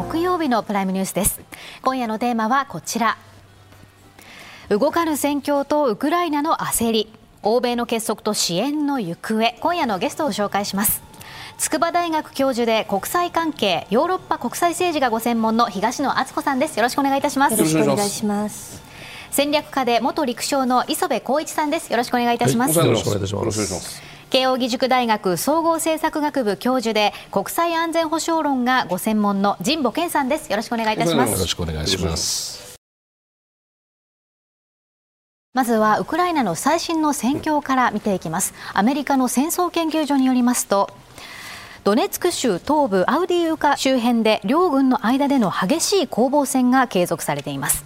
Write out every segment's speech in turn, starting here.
11月9日木曜日のプライムニュースです。今夜のテーマはこちら。動かぬ戦況とウクライナの焦り。欧米の結束と支援の行方。今夜のゲストを紹介します。筑波大学教授で国際関係ヨーロッパ国際政治がご専門の東野敦子さんです。よろしくお願いいたします。よろしくお願いします。戦略家で元陸将の磯部光一さんです。よろしくお願いいたします、はい、よろしくお願いいたします慶應義塾大学総合政策学部教授で国際安全保障論がご専門の神保健さんです。よろしくお願いいたします。よろしくお願いします。まずはウクライナの最新の戦況から見ていきます。アメリカの戦争研究所によりますとドネツク州東部アウディーウカ周辺で両軍の間での激しい攻防戦が継続されています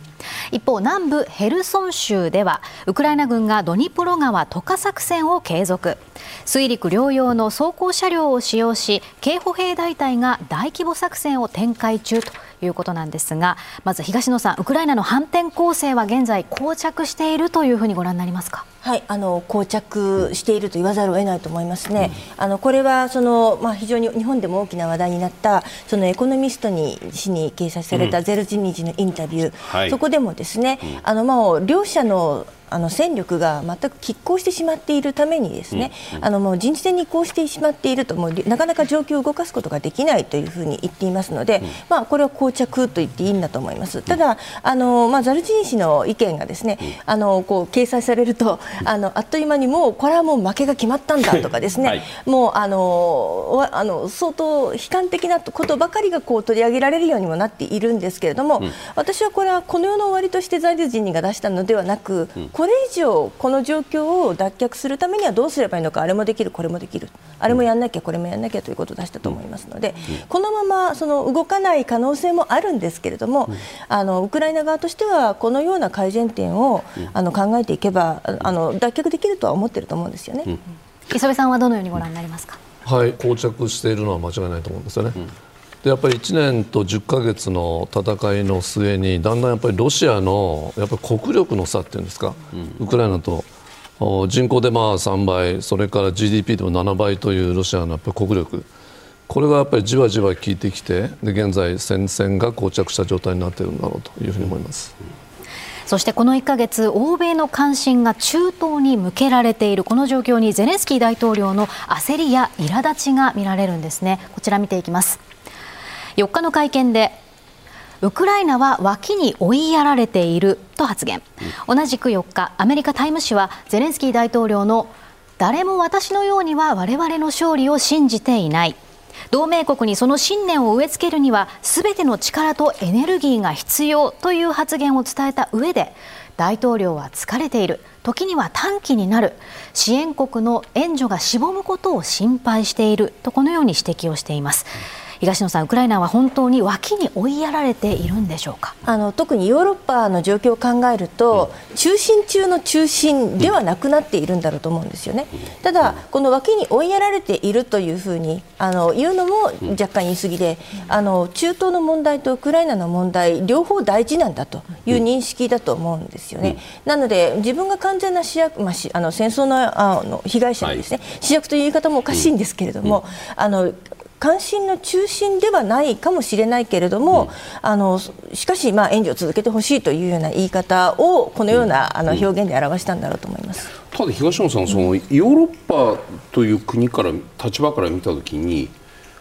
一方南部ヘルソン州ではウクライナ軍がドニプロ川渡河作戦を継続。水陸両用の装甲車両を使用し警歩兵大隊が大規模作戦を展開中ということなんですがまず東野さんウクライナの反転攻勢は現在膠着しているというふうにご覧になりますか？はい、あの膠着していると言わざるを得ないと思いますね。うん、あのこれはそのまあ非常に日本でも大きな話題になったそのエコノミストに氏に掲載されたゼルジニジのインタビュー、うんはい、そこでもですね、うん、あのまあ両者のあの戦力が全く拮抗してしまっているためにですね、うん、あのもう人事戦に移行してしまっているともうなかなか状況を動かすことができないというふうに言っていますので、うん、まあ、これは膠着と言っていいんだと思います。ただあの、まあ、ザルジニ氏の意見がですね、あのこう掲載されるとあのあっという間にもうこれはもう負けが決まったんだとかですね、はい、もうあのあの相当悲観的なことばかりがこう取り上げられるようにもなっているんですけれども、うん、私はこれはこの世の終わりとしてザルジニが出したのではなく、これ以上この状況を脱却するためにはどうすればいいのかあれもできる、これもできる。あれもやんなきゃこれもやんなきゃということを出したと思いますので、このままその動かない可能性もあるんですけれども、あのウクライナ側としてはこのような改善点をあの考えていけばあの脱却できるとは思っていると思うんですよね。磯部さんはどのようにご覧になりますか？はい、膠着しているのは間違いないと思うんですよね。でやっぱり1年と10か月の戦いの末にだんだんやっぱりロシアのやっぱり国力の差っていうんですか、ウクライナと人口でまあ3倍それから GDP でも7倍というロシアのやっぱり国力これがやっぱりじわじわ効いてきてで現在戦線が膠着した状態になっているんだろうというふうに思います。そしてこの1か月、欧米の関心が中東に向けられているこの状況にゼレンスキー大統領の焦りや苛立ちが見られるんですね。こちら見ていきます。4日の会見でウクライナは脇に追いやられていると発言、同じく4日アメリカ「タイム」誌はゼレンスキー大統領の誰も私のようには我々の勝利を信じていない。同盟国にその信念を植え付けるにはすべての力とエネルギーが必要という発言を伝えた上で大統領は疲れている。時には短期になる。支援国の援助がしぼむことを心配している。とこのように指摘をしています。東野さん、ウクライナは本当に脇に追いやられているんでしょうか？あの特にヨーロッパの状況を考えると、うん、中心中の中心ではなくなっているんだろうと思うんですよね。ただ、この脇に追いやられているというふうにあの言うのも若干言い過ぎで、あの中東の問題とウクライナの問題、両方大事なんだという認識だと思うんですよね。なので、自分が完全な主役、まあ、あの戦争のあの被害者ですね、はい、主役という言い方もおかしいんですけれども、あの関心の中心ではないかもしれないけれども、うん、あのしかし、まあ、援助を続けてほしいというような言い方をこのような、あの表現で表したんだろうと思います。ただ東野さんそのヨーロッパという国から立場から見たときに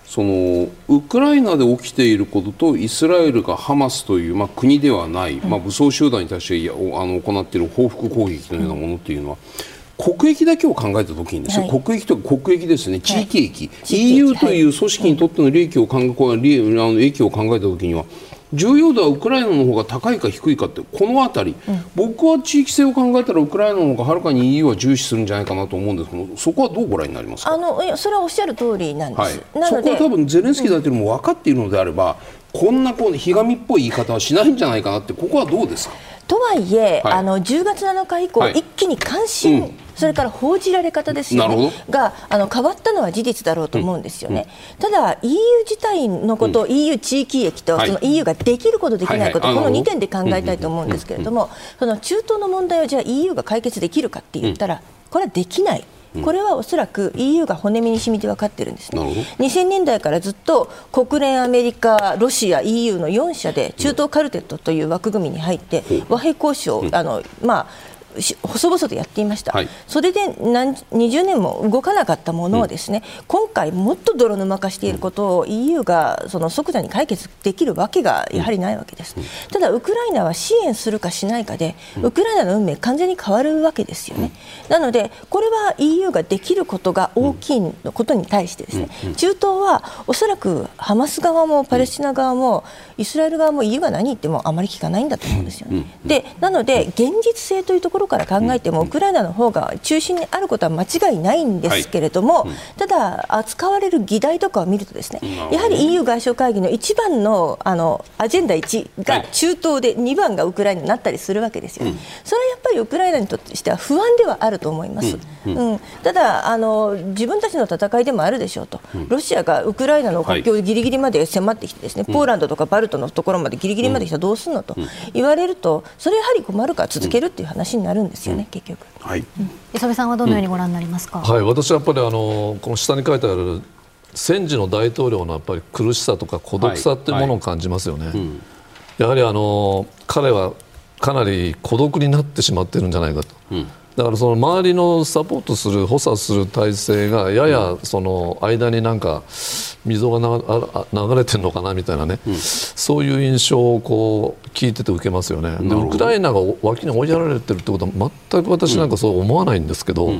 そのウクライナで起きていることとイスラエルがハマスという、まあ、国ではない、まあ、武装集団に対してあの行っている報復攻撃のようなものというのは、うん国益だけを考えたときにですね、はい、国益と国益ですね、地域益、はい、EU という組織にとっての利益を考え、はい、利益を考えたときには、重要度はウクライナの方が高いか低いかってこの辺り、うん、僕は地域性を考えたらウクライナの方がはるかに EU は重視するんじゃないかなと思うんですけどそこはどうご覧になりますか？あのそれはおっしゃる通りなんです、はい、そこは多分ゼレンスキー大統領も分かっているのであれば、うん、こんなこうひがみっぽい言い方はしないんじゃないかなってここはどうですか？とはいえ、はい、あの10月7日以降、はい、一気に関心、うん、それから報じられ方ですよね、があの変わったのは事実だろうと思うんですよね、うん、ただ、EU 自体のこと、うん、EU 地域益と、その EU ができること、できないこと、この2点で考えたいと思うんですけれども、その中東の問題をじゃあ EU が解決できるかって言ったら、これはできない。これはおそらく EU が骨身に染みて分かってるんですね。なるほ2000年代からずっと国連、アメリカ、ロシア、EU の4社で中東カルテットという枠組みに入って和平交渉、あのまあし細々とやっていました、はい。それで何20年も動かなかったものをですね、今回、もっと泥沼化していることを EU がその即座に解決できるわけがやはりないわけです、ただ、ウクライナは支援するかしないかで、ウクライナの運命、完全に変わるわけですよね、なので、これは EU ができることが大きいことに対して、ですね中東はおそらくハマス側もパレスチナ側もイスラエル側も EU が何言ってもあまり聞かないんだと思うんですよね。でなので現実性というところから考えてもウクライナの方が中心にあることは間違いないんですけれども、ただ扱われる議題とかを見るとですねやはり EU 外相会議の一番のあのアジェンダ1が中東で2番がウクライナになったりするわけですよ。ね。それはやっぱりウクライナにとっては不安ではあると思います。うん。ただあの自分たちの戦いでもあるでしょうと、ロシアがウクライナの国境ギリギリまで迫ってきてですね、ポーランドとかバルトのところまでギリギリまで来たらどうするのと言われるとそれやはり困るから続けるっていう話になるんですよね、結局。はい、磯部さんはどのようにご覧になりますか、はい、私はやっぱりあのこの下に書いてある戦時の大統領のやっぱり苦しさとか孤独さっていうものを感じますよね。やはりあの彼はかなり孤独になってしまってるんじゃないかと。だからその周りのサポートする補佐する体制がややその間になんか溝が流れてるのかなみたいなね、そういう印象をこう聞いてて受けますよね。でウクライナが脇に追いやられてるってことは全く私なんかそう思わないんですけど。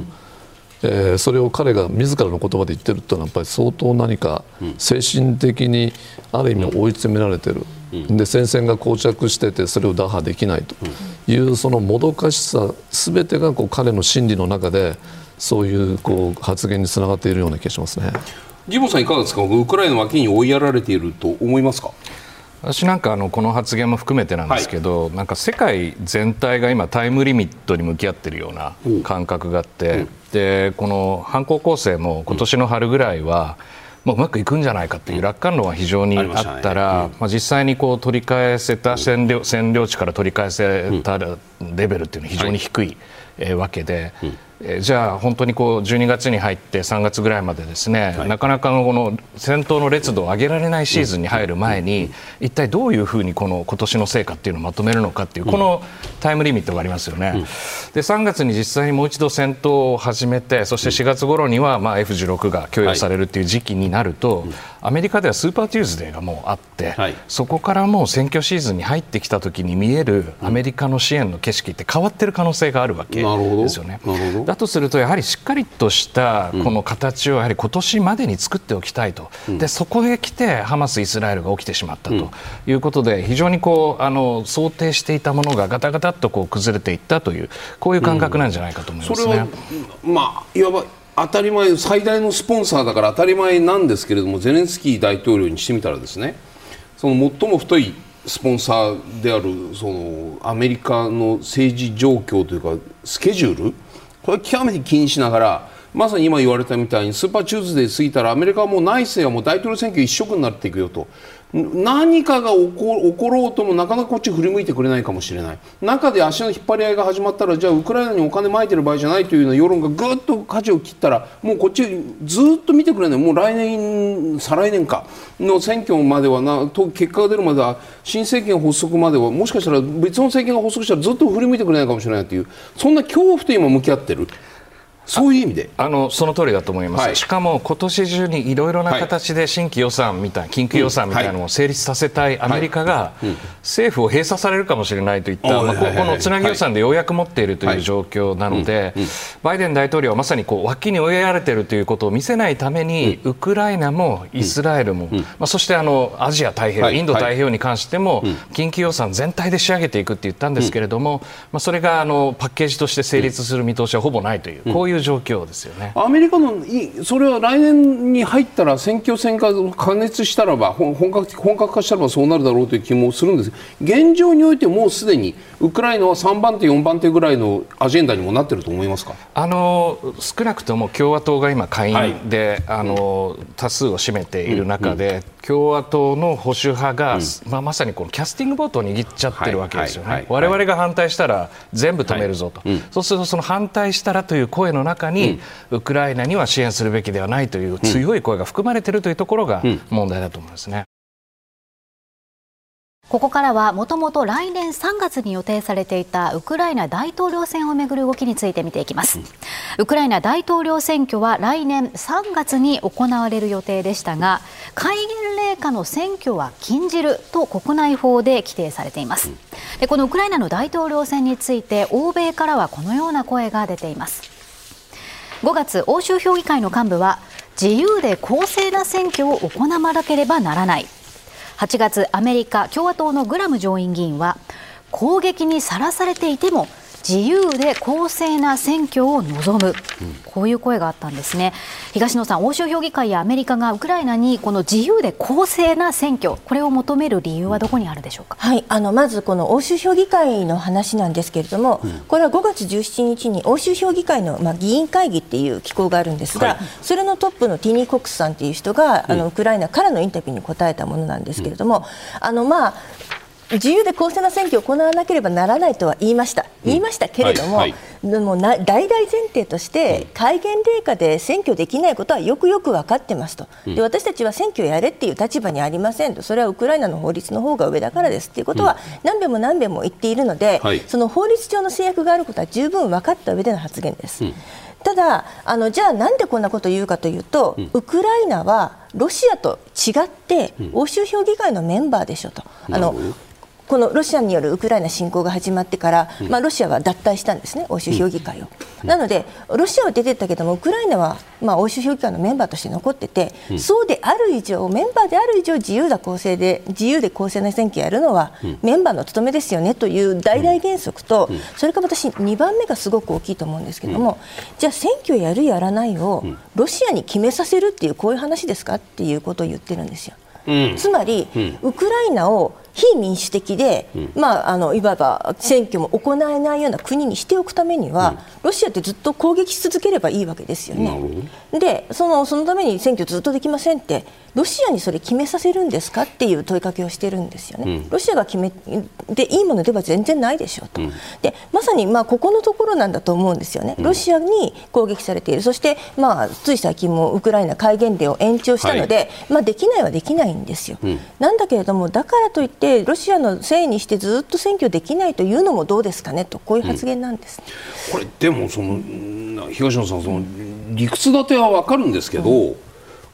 えーそれを彼が自らの言葉で言ってるっていうのはやっぱり相当何か精神的にある意味追い詰められてる、で戦線が膠着しててそれを打破できないというそのもどかしさ全てがこう彼の心理の中でそういうこう発言につながっているような気がしますね。ジモンさんいかがですか？ウクライナの脇に追いやられていると思いますか？私なんかあのこの発言も含めてなんですけど、なんか世界全体が今タイムリミットに向き合っているような感覚があって、でこの反攻攻勢も今年の春ぐらいは、もううまくいくんじゃないかという楽観論は非常にあったら、まあ、実際にこう取り返せた占領占領地から取り返せたレベルっていうのは非常に低い、えーわけで、えーじゃあ本当にこう12月に入って3月ぐらいまでですね、なかなかのこの戦闘の烈度を上げられないシーズンに入る前に、一体どういうふうにこの今年の成果っていうのをまとめるのかっていう、このタイムリミットがありますよね。で3月に実際にもう一度戦闘を始めてそして4月頃にはまあ F16 が供与されるっていう時期になると、アメリカではスーパーテューズデーがもうあって、はい。そこからもう選挙シーズンに入ってきた時に見えるアメリカの支援の景色って変わってる可能性があるわけなるほど。ですよね。なるほどだとするとやはりしっかりとしたこの形をやはり今年までに作っておきたいと、でそこへ来てハマス、イスラエルが起きてしまったということで非常にこうあの想定していたものがガタガタっとこう崩れていったというこういう感覚なんじゃないかと思いますね。それは、まあ、いわば当たり前最大のスポンサーだから当たり前なんですけれどもゼレンスキー大統領にしてみたらですねその最も太いスポンサーであるそのアメリカの政治状況というかスケジュールこれ極めて気にしながらまさに今言われたみたいにスーパーチューズデー過ぎたらアメリカはもう内政はもう大統領選挙一色になっていくよと。何かが起こ起ころうともなかなかこっち振り向いてくれないかもしれない。中で足の引っ張り合いが始まったらじゃあウクライナにお金まいてる場合じゃないというような世論がぐっと舵を切ったらもうこっちずっと見てくれないもう来年再来年か。の選挙まではなと結果が出るまでは新政権発足まではもしかしたら別の政権が発足したらずっと振り向いてくれないかもしれないという。そんな恐怖と今向き合ってる。そういう意味で。あのその通りだと思います、はい。しかも今年中にいろいろな形で新規予算みたいな、緊急予算みたいなのを成立させたいアメリカが、政府を閉鎖されるかもしれないといった、まあ、ここのつなぎ予算でようやく持っているという状況なので、バイデン大統領はまさにこう脇に追いやられているということを見せないために、ウクライナもイスラエルも、まあ、そしてあのアジア太平洋、はい。インド太平洋に関しても、緊急予算全体で仕上げていくって言ったんですけれども、まあ、それがあのパッケージとして成立する見通しはほぼないという、こういう状況ですよね。アメリカのいそれは来年に入ったら選挙戦が加熱したらば本本格的本格化したらばそうなるだろうという気もするんです。現状においてもうすでにウクライナは3番手4番手ぐらいのアジェンダにもなってると思いますか？あの少なくとも共和党が今、下はい。院で、あの多数を占めている中で、共和党の保守派が、うん、まあ、まさにこのキャスティングボートを握っちゃってるわけですよね、われわれが反対したら全部止めるぞと、はい。うん、そうするとその反対したらという声の中に、うん、ウクライナには支援するべきではないという強い声が含まれているというところが問題だと思いますね。ここからはもともと来年3月に予定されていたウクライナ大統領選をめぐる動きについて見ていきます、ウクライナ大統領選挙は来年3月に行われる予定でしたが戒厳令下の選挙は禁じると国内法で規定されています。でこのウクライナの大統領選について欧米からはこのような声が出ています。5月欧州評議会の幹部は自由で公正な選挙を行わなければならない。8月アメリカ共和党のグラム上院議員は攻撃にさらされていても自由で公正な選挙を望む、こういう声があったんですね。東野さん、欧州評議会やアメリカがウクライナにこの自由で公正な選挙、これを求める理由はどこにあるでしょうか、はい、あのまずこの欧州評議会の話なんですけれども、うん、これは5月17日に欧州評議会の、まあ、議員会議っていう機構があるんですが、はい、それのトップのティニー・コックスさんっていう人が、あのウクライナからのインタビューに答えたものなんですけれども、あのまあ自由で公正な選挙を行わなければならないとは言いました、言いましたけれども、はいはい、でもな大々前提として、戒厳令下で選挙できないことはよくよく分かってますと、で私たちは選挙やれっていう立場にありませんと、それはウクライナの法律の方が上だからですということは、何べも何べも言っているので、はい、その法律上の制約があることは十分分かった上での発言です。ただあの、じゃあなんでこんなことを言うかというと、ウクライナはロシアと違って欧州評議会のメンバーでしょと。あのこのロシアによるウクライナ侵攻が始まってから、まあ、ロシアは脱退したんですね、欧州評議会を。なので、ロシアは出てったけども、ウクライナは、まあ、欧州評議会のメンバーとして残ってて、そうである以上、メンバーである以上、自由だ公正で、自由で公正な選挙をやるのは、メンバーの務めですよねという大々原則と、それから私、2番目がすごく大きいと思うんですけども、じゃあ、選挙やるやらないを、ロシアに決めさせるっていう、こういう話ですかっていうことを言ってるんですよ。つまり、ウクライナを非民主的で、うん、まあ、あのいわば選挙も行えないような国にしておくためには、うん、ロシアってずっと攻撃し続ければいいわけですよね。でそのそのために選挙ずっとできませんってロシアにそれ決めさせるんですかっていう問いかけをしてるんですよね。うん、ロシアが決めでいいものでは全然ないでしょうと。でまさにまあここのところなんだと思うんですよね。ロシアに攻撃されている。そしてまあつい最近もウクライナ戒厳令を延長したので、はい、まあできないはできないんですよ。なんだけれどもだからといってロシアのせいにしてずっと選挙できないというのもどうですかねとこういう発言なんです、うん、これでもその東野さんその理屈立ては分かるんですけど、うん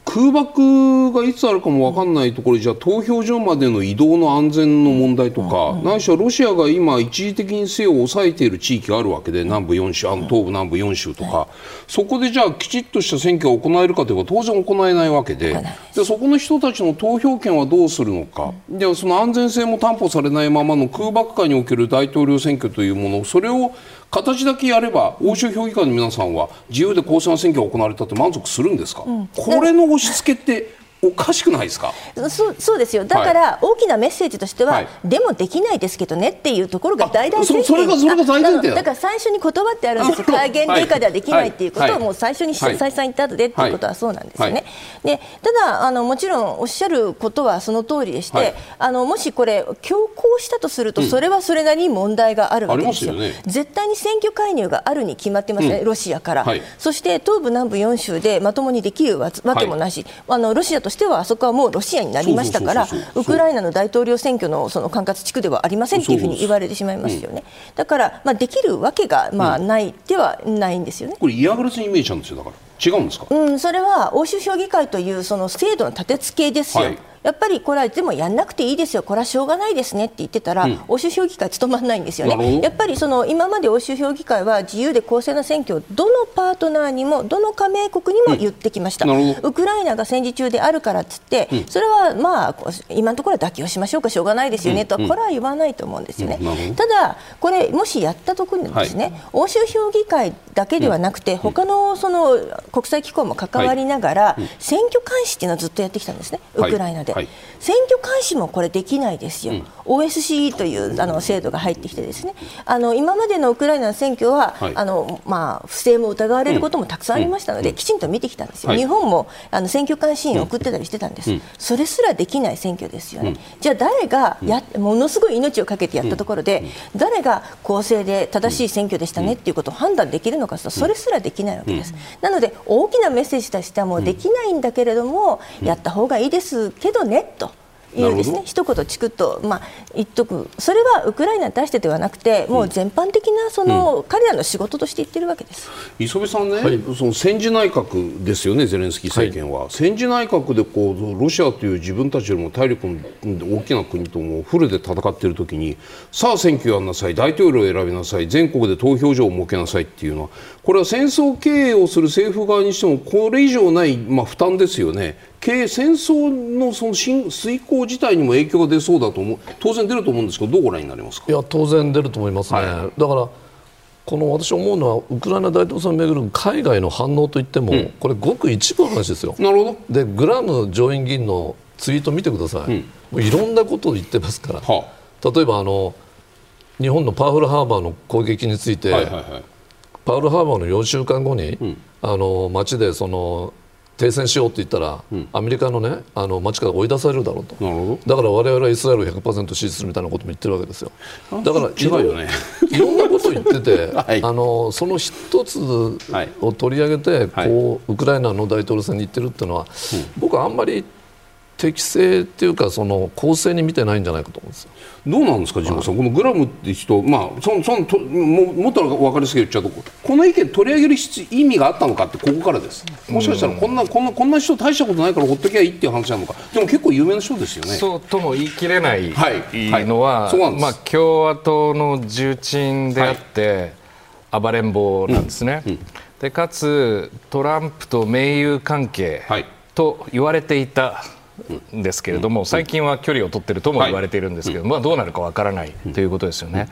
空爆がいつあるかも分かんないところじゃ投票所までの移動の安全の問題とか、うん、ないしはロシアが今一時的にせよを抑えている地域があるわけで南部4州あの東部南部4州とか、そこでじゃあきちっとした選挙が行えるかというと当然行えないわけで。でそこの人たちの投票権はどうするのか。でその安全性も担保されないままの空爆下における大統領選挙というものそれを形だけやれば欧州評議会の皆さんは自由で公正な選挙が行われたって満足するんですか、うん、これの押し付けっておかしくないですか？そそうですよ、だから大きなメッセージとしては、はい、でもできないですけどねっていうところが大々前提それがそれが大前提だ。から最初に言葉ってあるんですよ、戒厳令下ではできないっていうことをもう最初に再三言った後でっていうことはそうなんですよね。でただあの、もちろんおっしゃることはその通りでして、あのもしこれ、強行したとすると、それはそれなりに問題があるわけですよ、うんね、絶対に選挙介入があるに決まってますね、うん、ロシアから、そして東部、南部4州でまともにできるわけもない。し、あのロシアとしてはあそこはもうロシアになりましたから、ウクライナの大統領選挙のその管轄地区ではありませんというふうに言われてしまいますよね。だから、まあ、できるわけが、まあ、ないではないんですよね。これ嫌がらせに見えちゃうんですよだから違うんですか、うん、それは欧州評議会というその制度の立て付けですよ。はいやっぱりこれはでもやんなくていいですよ、これはしょうがないですねって言ってたら、うん、欧州評議会務まらないんですよね。やっぱりその今まで欧州評議会は自由で公正な選挙をどのパートナーにもどの加盟国にも言ってきました。うん、ウクライナが戦時中であるからっつって、うん、それはまあ今のところは妥協しましょうかしょうがないですよねとはこれは言わないと思うんですよね。ただこれもしやったところでですね、はい、欧州評議会だけではなくて、他のその国際機構も関わりながら、選挙監視っていうのをずっとやってきたんですね、ウクライナで。はいはい。選挙監視もこれできないですよ、うん、OSCE というあの制度が入ってきてですね。あの今までのウクライナの選挙は、はい、あのまあ、不正も疑われることもたくさんありましたので、うん、きちんと見てきたんですよ、はい、日本もあの選挙監視員を送ってたりしてたんです、それすらできない選挙ですよね、じゃあ誰がやものすごい命をかけてやったところで、誰が公正で正しい選挙でしたねっていうことを判断できるのかとそれすらできないわけです、なので大きなメッセージとしてはもうできないんだけれども、やった方がいいですけどねと。いうですね。一言チクッと、まあ、言っとく。それはウクライナに対してではなくてもう全般的なその、うん、彼らの仕事として言ってるわけです。磯部さんね、はい、その戦時内閣ですよねゼレンスキー政権は、はい、戦時内閣でこうロシアという自分たちよりも体力の大きな国ともフルで戦っているときにさあ選挙やんなさい大統領を選びなさい全国で投票所を設けなさいっていうのはこれは戦争経営をする政府側にしてもこれ以上ない、まあ、負担ですよね。経営戦争のその遂行自体にも影響が出そうだと思う。当然出ると思うんですけどどうご覧になりますか？いや当然出ると思いますね、はい、だからこの私思うのはウクライナ大統領選をめぐる海外の反応といっても、うん、これごく一部の話ですよ。なるほど。でグラム上院議員のツイート見てください、うん、もういろんなことを言ってますから、はあ、例えばあの日本のパウフルハーバーの攻撃について、はいはいはい、パウルハーバーの4週間後に、うん、あの街でその停戦しようって言ったら、うん、アメリカの,、ね、あの街から追い出されるだろうと。だから我々はイスラエルを100%支持するみたいなことも言ってるわけですよ。だからいろ,、ね、いろんなことを言ってて、はい、あのその一つを取り上げて、はい、こうウクライナの大統領選に行ってるっていうのは、僕はあんまり適正っていうかその公正に見てないんじゃないかと思うんですよ。どうなんですか、ジモさん、このグラムって人、まあ、そのそのとももっと分かりやすく言っちゃうと、この意見取り上げる意味があったのかって、ここからです、もしかしたらこんなこんなこんな人、大したことないからほっときゃいいっていう話なのか、でも結構有名な人ですよね。そうとも言い切れないのは、はい。はい、まあ、共和党の重鎮であって、はい、暴れん坊なんですね。うんうん、でかつトランプと盟友関係と言われていたですけれども、最近は距離を取っているとも言われているんですけど、まあ、どうなるかわからないということですよね。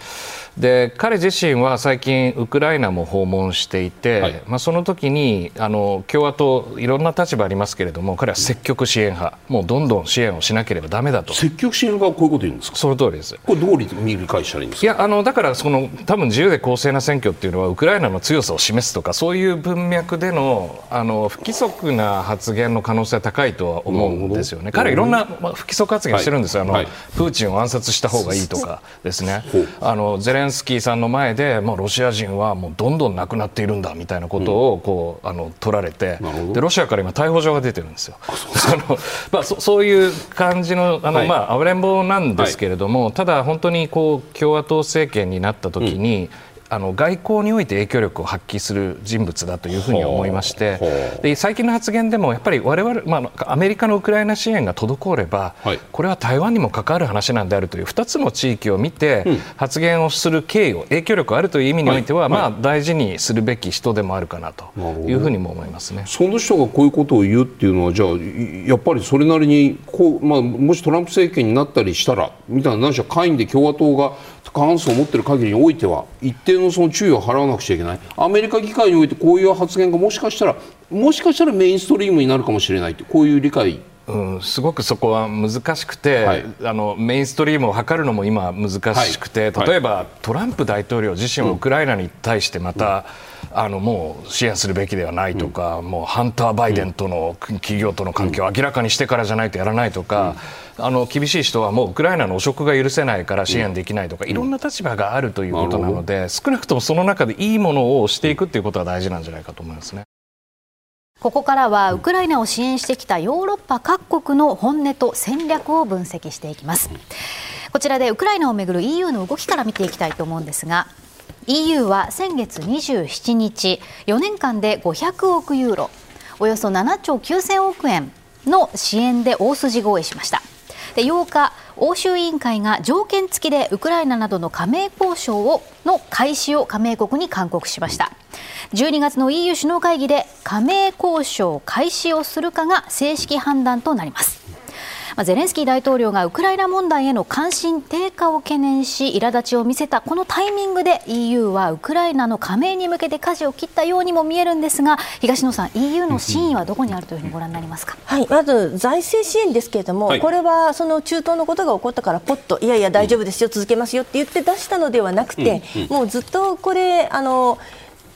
で彼自身は最近ウクライナも訪問していて、はい、まあ、その時にあの共和党いろんな立場ありますけれども彼は積極支援派もうどんどん支援をしなければだめだと。積極支援派はこういうこと言うんですか？その通りです。これどう理解したらいいんですか？いやあのだからその多分自由で公正な選挙っていうのはウクライナの強さを示すとかそういう文脈でのあの不規則な発言の可能性は高いとは思うんですよね。彼いろんな、まあ、不規則発言してるんですよ、はい、あの、はい、プーチンを暗殺した方がいいとかですね。あのゼレンスキーさんの前で、まあ、ロシア人はもうどんどんなくなっているんだみたいなことをこう、あの取られてでロシアから今逮捕状が出てるんですよ。あのまあ、そそういう感じのあの、はい、まあ、暴れん坊なんですけれども、はい、ただ本当にこう共和党政権になった時に、うんあの外交において影響力を発揮する人物だというふうに思いましてで最近の発言でもやっぱり我々、まあ、アメリカのウクライナ支援が滞れば、はい、これは台湾にも関わる話なんであるという2つの地域を見て、発言をする経緯を影響力あるという意味においては、はい、まあ、大事にするべき人でもあるかなというふうにも思いますね。その人がこういうことを言うっていうのはじゃあやっぱりそれなりにこう、まあ、もしトランプ政権になったりしたらみたいな何しろ下院で共和党が過半数を持っている限りにおいては一定のその注意を払わなくちゃいけない。アメリカ議会においてこういう発言がもしかしたらもしかしたらメインストリームになるかもしれないとこういう理解。うん、すごくそこは難しくて、はい、あのメインストリームを図るのも今難しくて、はい、例えば、トランプ大統領自身はウクライナに対してまた、うん、あのもう支援するべきではないとか、うん、もうハンター・バイデンとの企業との関係を明らかにしてからじゃないとやらないとか、あの厳しい人はもうウクライナの汚職が許せないから支援できないとか、いろんな立場があるということなので、少なくともその中でいいものをしていくということは大事なんじゃないかと思いますね。ここからはウクライナを支援してきたヨーロッパ各国の本音と戦略を分析していきます。こちらでウクライナをめぐる EU の動きから見ていきたいと思うんですが EU は先月27日4年間で500億ユーロおよそ7兆9000億円の支援で大筋合意しましたで8日欧州委員会が条件付きでウクライナなどの加盟交渉をの開始を加盟国に勧告しました。12月の EU 首脳会議で加盟交渉開始をするかが正式判断となります。まあ、ゼレンスキー大統領がウクライナ問題への関心低下を懸念し苛立ちを見せたこのタイミングで EU はウクライナの加盟に向けて舵を切ったようにも見えるんですが東野さん EU の真意はどこにあるというふうにご覧になりますか、はい、まず財政支援ですけれども、はい、これはその中東のことが起こったからぽっといやいや大丈夫ですよ、続けますよって言って出したのではなくて、もうずっとこれあの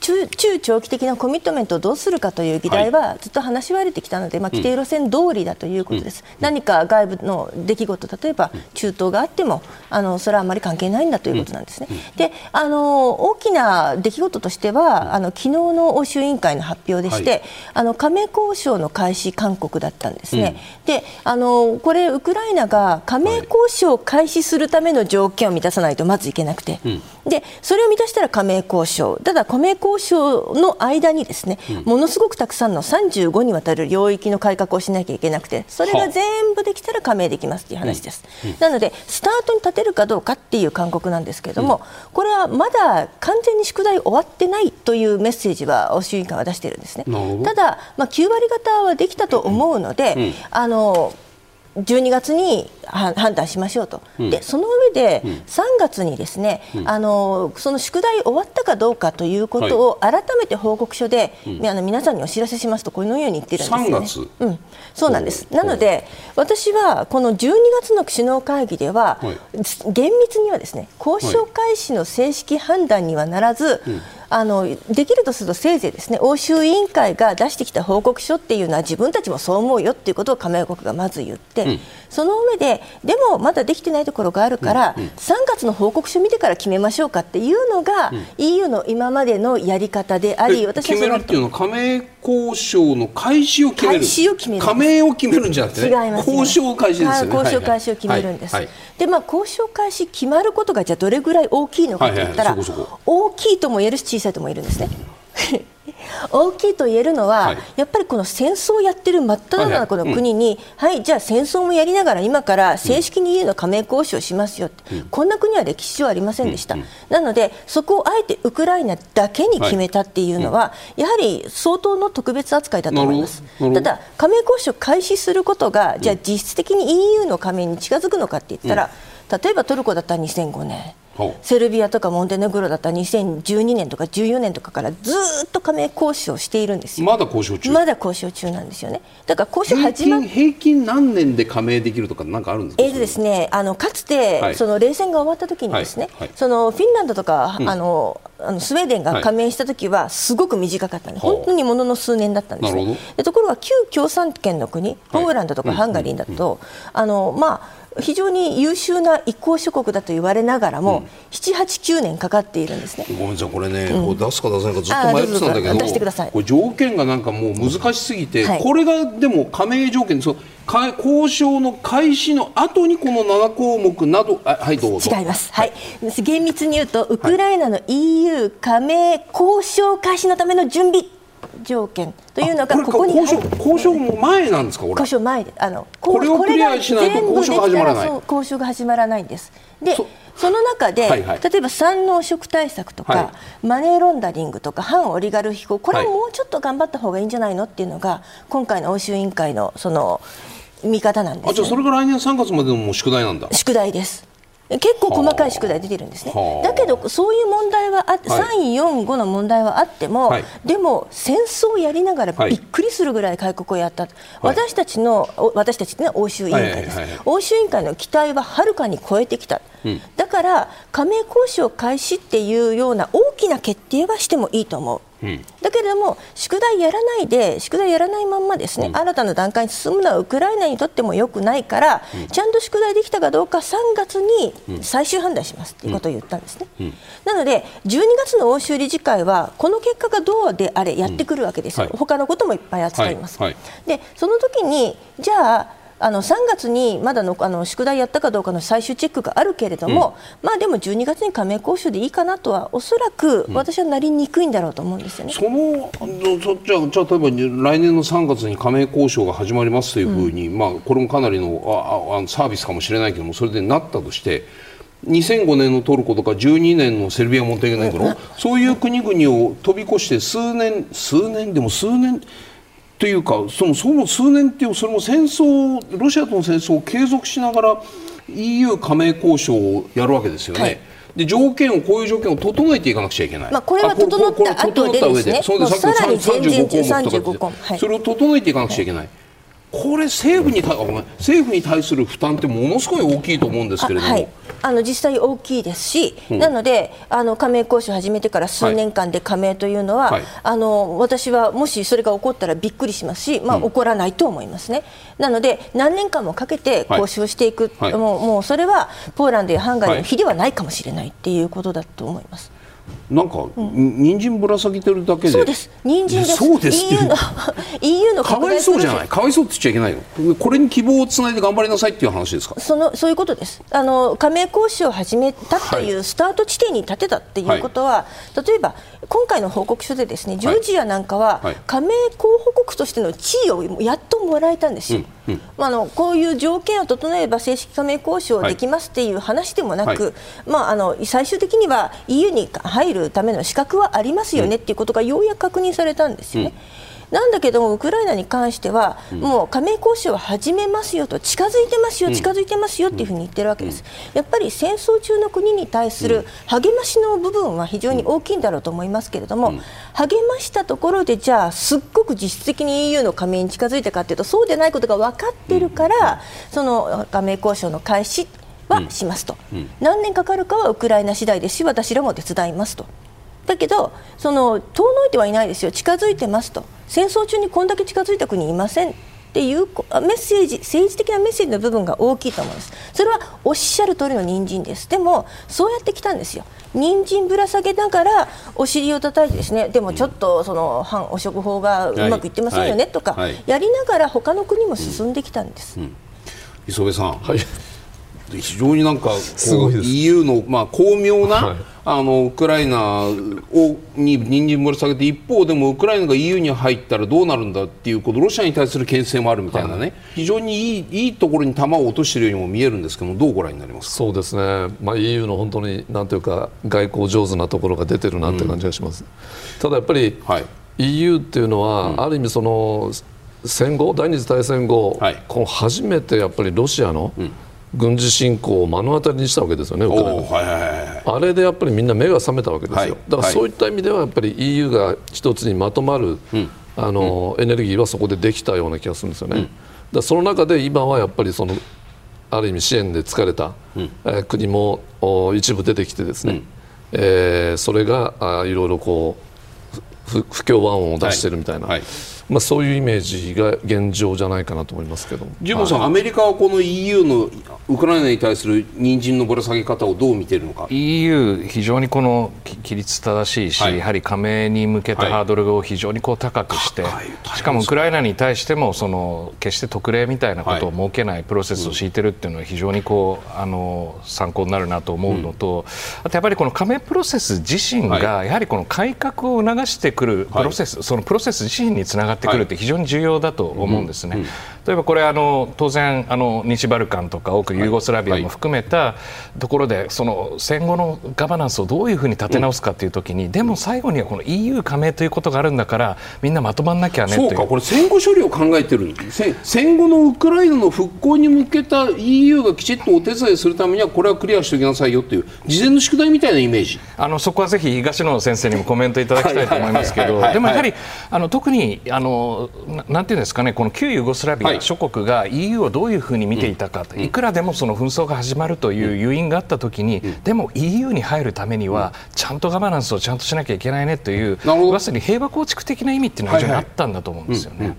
中中長期的なコミットメントをどうするかという議題はずっと話し合われてきたので、まあ、規定路線通りだということです、うん、何か外部の出来事、例えば中東があっても、あのそれはあまり関係ないんだということなんですね。であの大きな出来事としては、あの昨日の欧州委員会の発表でして、はい、あの加盟交渉の開始勧告だったんですね。うん、であのこれ、ウクライナが加盟交渉を開始するための条件を満たさないとまずいけなくて、うん、でそれを満たしたら加盟交渉、ただ加盟交渉の間にですね、ものすごくたくさんの35にわたる領域の改革をしなきゃいけなくて、それが全部できたら加盟できますという話です。なので、スタートに立てるかどうかっていう勧告なんですけれども、これはまだ完全に宿題終わってないというメッセージは欧州委員会は出しているんですね。ただ、まあ、9割方はできたと思うので、あの12月に判断しましょうと、うん、でその上で3月にですね、うん、あのその宿題終わったかどうかということを改めて報告書で、はい、あの皆さんにお知らせしますとこのように言ってるんですね。うん、そうなんです。なので私はこの12月の首脳会議では、はい、厳密にはですね交渉開始の正式判断にはならず、はいあのできるとするとせいぜいですね欧州委員会が出してきた報告書っていうのは自分たちもそう思うよっていうことを加盟国がまず言って、うん、その上ででもまだできてないところがあるから、うんうん、3月の報告書を見てから決めましょうかっていうのが、うん、EU の今までのやり方であり私は決めるっていうのは加盟交渉の開始を決める。加盟を決めるんじゃなくて、ね、違います交渉開始ですよね。交渉開始を決めるんです、はいはい、でまあ交渉開始決まることがじゃあどれぐらい大きいのかといったら、大きいとも言えるし小さいとも言えるんですね。大きいと言えるのは、はい、やっぱりこの戦争をやってる真っ只中の国に、はい、はい、じゃあ戦争もやりながら今から正式に EU の加盟交渉しますよって、うん、こんな国は歴史上ありませんでした、うん、なのでそこをあえてウクライナだけに決めたっていうのは、はい、やはり相当の特別扱いだと思います。ただ加盟交渉開始することがじゃあ実質的に EU の加盟に近づくのかって言ったら、例えばトルコだったら2005年セルビアとかモンテネグロだったら2012年とか14年とかからずっと加盟交渉しているんですよ。まだ交渉中？まだ交渉中なんですよね。だから交渉始ま平均平均何年で加盟できるとかなんかあるんですか？えー、ですね、あのかつて、はい、その冷戦が終わった時にですね、はい。はい、そのフィンランドとか、うん、あのあのスウェーデンが加盟した時はすごく短かったんで、本当にものの数年だったんですね。でところが旧共産圏の国、ポーランドとかハンガリーだと、あのまあ非常に優秀な移行諸国だと言われながらも、うん、7、8、9年かかっているんですね。ごめんなさい、これね、うん、出すか出さないかずっと迷ってたんだけど、出してくださいこれ条件がなんかもう難しすぎて、はい、これがでも加盟条件そう交渉の開始の後にこの7項目など、はい、どうぞ。違います。はい。厳密に言うと、ウクライナの EU 加盟交渉開始のための準備。条件というのがここに交渉交渉前なんですか交渉前であのこれをクリアしないと交渉が始まらない。交渉が始まらないんです。でその中で、はいはい、例えば産農食対策とか、はい、マネーロンダリングとか反オリガルヒ法これはもうちょっと頑張った方がいいんじゃないのっていうのが今回の欧州委員会のその見方なんです、ね、あじゃあそれが来年3月までのもう宿題なんだ。宿題です結構細かい宿題出てるんですね、だけどそういう問題はあはい、3、4、5の問題はあっても、はい、でも戦争をやりながらびっくりするぐらい開国をやった、はい、私たちの私たちって欧州委員会です、欧州委員会の期待ははるかに超えてきた、うん、だから加盟交渉開始っていうような大きな決定はしてもいいと思う。だけれども宿題やらないで宿題やらないままですね、うん、新たな段階に進むのはウクライナにとってもよくないから、うん、ちゃんと宿題できたかどうか3月に最終判断しますということを言ったんですね、なので12月の欧州理事会はこの結果がどうであれやってくるわけですよ、はい、他のこともいっぱい扱います、はいはい、でその時にじゃああの3月にまだのあの宿題やったかどうかの最終チェックがあるけれども、うん、まあでも12月に加盟交渉でいいかなとはおそらく私はなりにくいんだろうと思うんですよね。そのそじゃあじゃあ例えば来年の3月に加盟交渉が始まりますというふうに、うん、まあこれもかなりのああサービスかもしれないけどもそれでなったとして。2005年のトルコとか12年のセルビア・モンテネグロ、そういう国々を飛び越して数年数年でも数年というかそのその数年っていうそれも戦争ロシアとの戦争を継続しながら EU 加盟交渉をやるわけですよね。はいで条件をこういう条件を整えていかなくちゃいけない。まあこれは整った後でですね。それでさっきの35項目とか、はい、それを整えていかなくちゃいけない。はいこれ政府に対政府に対する負担ってものすごい大きいと思うんですけれども。はい、あの実際大きいですし、うん、なのであの加盟交渉を始めてから数年間で加盟というのは、はい、あの私はもしそれが起こったらびっくりしますし、まあ、起こらないと思いますね。なので何年間もかけて交渉していく、はい、もうもうそれはポーランドやハンガリーの比ではないかもしれないっていうことだと思います。なんか、うん、人参ぶら下げてるだけで。そうです。人参ですそうです EU の EU のかわいそうじゃない。かわいそうって言っちゃいけないの。これに希望をつないで頑張りなさいっていう話ですか？そのそういうことです。あの加盟交渉を始めたというスタート地点に立てたっていうことは、はい、例えば今回の報告書でですねジョージアなんかは、加盟候補国としての地位をやっともらえたんですよ、うんうん、まあ、あのこういう条件を整えば正式加盟交渉できますっていう話でもなく、まあ、あの最終的には EU に入るための資格はありますよねっていうことがようやく確認されたんですよね。なんだけどもウクライナに関しては、もう加盟交渉を始めますよと近づいてますよ、近づいてますよっていうふうに言ってるわけです、やっぱり戦争中の国に対する励ましの部分は非常に大きいんだろうと思いますけれども、励ましたところで、じゃあ、すっごく実質的に EU の加盟に近づいたかというと、そうでないことが分かってるから、その加盟交渉の開始はしますと、何年かかるかはウクライナ次第ですし、私らも手伝いますと。だけどその遠のいてはいないですよ。近づいてますと。戦争中にこんだけ近づいた国いませんっていうメッセージ政治的なメッセージの部分が大きいと思うんです。それはおっしゃる通りの人参です。でもそうやってきたんですよ。人参ぶら下げながらお尻を叩いてですねでもちょっとその反汚職法がうまくいってませんよねとかやりながら他の国も進んできたんです、うんうん、磯部さん、はい非常になんかこう EU のまあ巧妙な、はい、あのウクライナをに人参ぶら下げて一方でもウクライナが EU に入ったらどうなるんだっていうことロシアに対する牽制もあるみたいなね、はい、非常にいいいいところに球を落としているようにも見えるんですけどどうご覧になりますそうですね、まあ、EU の本当になんていうか外交上手なところが出てるなって感じがします。うん、ただやっぱり、はい、EU っていうのは、うん、ある意味その戦後第二次大戦後、はい、この初めてやっぱりロシアの、うん軍事侵攻を目の当たりにしたわけですよね、ウクライナ、はいはいはい、あれでやっぱりみんな目が覚めたわけですよ、はい、だからそういった意味ではやっぱり EU が一つにまとまる、うん、あの、うん、エネルギーはそこでできたような気がするんですよね。うん、だその中で今はやっぱりそのある意味支援で疲れた、うん、えー、国も一部出てきてですね、うん、えー、それがあいろいろこう不協和音を出してるみたいな、はい。はいまあ、そういうイメージが現状じゃないかなと思いますけど。ジモさん、はい、アメリカはこの EU のウクライナに対する人参のぶら下げ方をどう見ているのか。EU、非常にこの規律正しいし、はい、やはり加盟に向けたハードルを非常にこう高くして、はい、しかもウクライナに対してもその決して特例みたいなことを設けないプロセスを敷いてるっていうのは非常にこうあの参考になるなと思うのと、うん、あとやっぱりこの加盟プロセス自身がやはりこの改革を促してくるプロセス、そのプロセス自身につながってくるって非常に重要だと思うんですね。例えばこれあの当然あの西バルカンとか多くユーゴスラビアも含めたところでその戦後のガバナンスをどういうふうに立て直すかというときに、でも最後にはこの EU 加盟ということがあるんだからみんなまとまんなきゃねそうかこれ戦後処理を考えてる戦後のウクライナの復興に向けた EU がきちっとお手伝いするためにはこれはクリアしておきなさいよという事前の宿題みたいなイメージ。あのそこはぜひ東野先生にもコメントいただきたいと思いますけどでもやはりあの特にあのなんていうんですかねこの旧ユーゴスラビア諸国が EU をどういうふうに見ていたか、うん、いくらでもその紛争が始まるという誘因があったときに、うん、でも EU に入るためには、ちゃんとガバナンスをちゃんとしなきゃいけないねという、まさに平和構築的な意味っていうのは非常にあったんだと思うんですよね。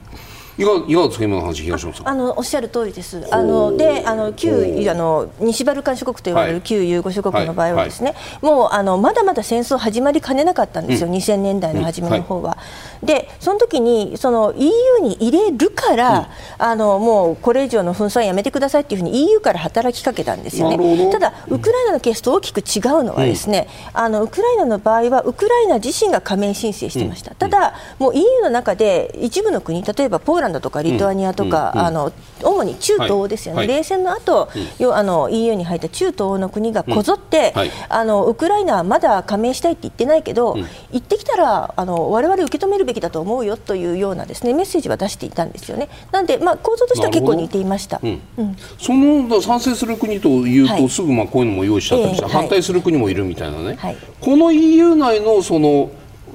はいはいいかいかがですか今の話東野さん。あのおっしゃる通りです。あのであの旧あの西バルカン諸国と呼ばれる旧ユーゴ諸国の場合はですね、はい。はい、もうあのまだまだ戦争始まりかねなかったんですよ、うん、2000年代の初めの方は、うん、でその時にその EU に入れるから、うん、あのもうこれ以上の紛争はやめてくださいっていうふうに EU から働きかけたんですよね。ただウクライナのケースと大きく違うのはですね、あのウクライナの場合はウクライナ自身が加盟申請してました、ただもう EU の中で一部の国例えばポーランドとかリトアニアとか、あの主に中東欧ですよね、冷戦の後、うあの EU に入った中東欧の国がこぞって、あのウクライナはまだ加盟したいって言ってないけど、行ってきたらあの我々受け止めるべきだと思うよというようなですねメッセージは出していたんですよね。なんで、まあ、構造としては結構似ていました、うん。その賛成する国というと、すぐまあこういうのも用意しちゃったりして、反対する国もいるみたいなね、この EU 内のその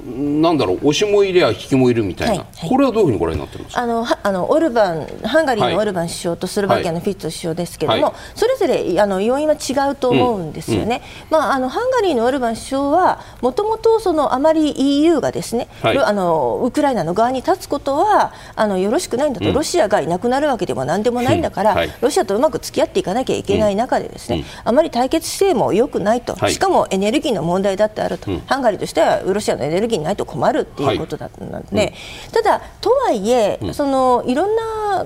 なんだろう押しもいれや引きもいるみたいな、はいはい、これはどういうふうにご覧になってます？あのあのオルバンハンガリーのオルバン首相とスロバキアのフィッツ首相ですけれども、はい、それぞれあの要因は違うと思うんですよね、うんうん、まあ、あのハンガリーのオルバン首相はもともとあまり EU がですね、あのウクライナの側に立つことはあのよろしくないんだと、うん、ロシアがいなくなるわけでもなんでもないんだから、ロシアとうまく付き合っていかなきゃいけない中でですね、あまり対決姿勢も良くないと、しかもエネルギーの問題だってあると、ハンガリーとしてはロシアのエネルギーないと困るっていうことだったので、はい。うん、ただ、とはいえ、そのいろんな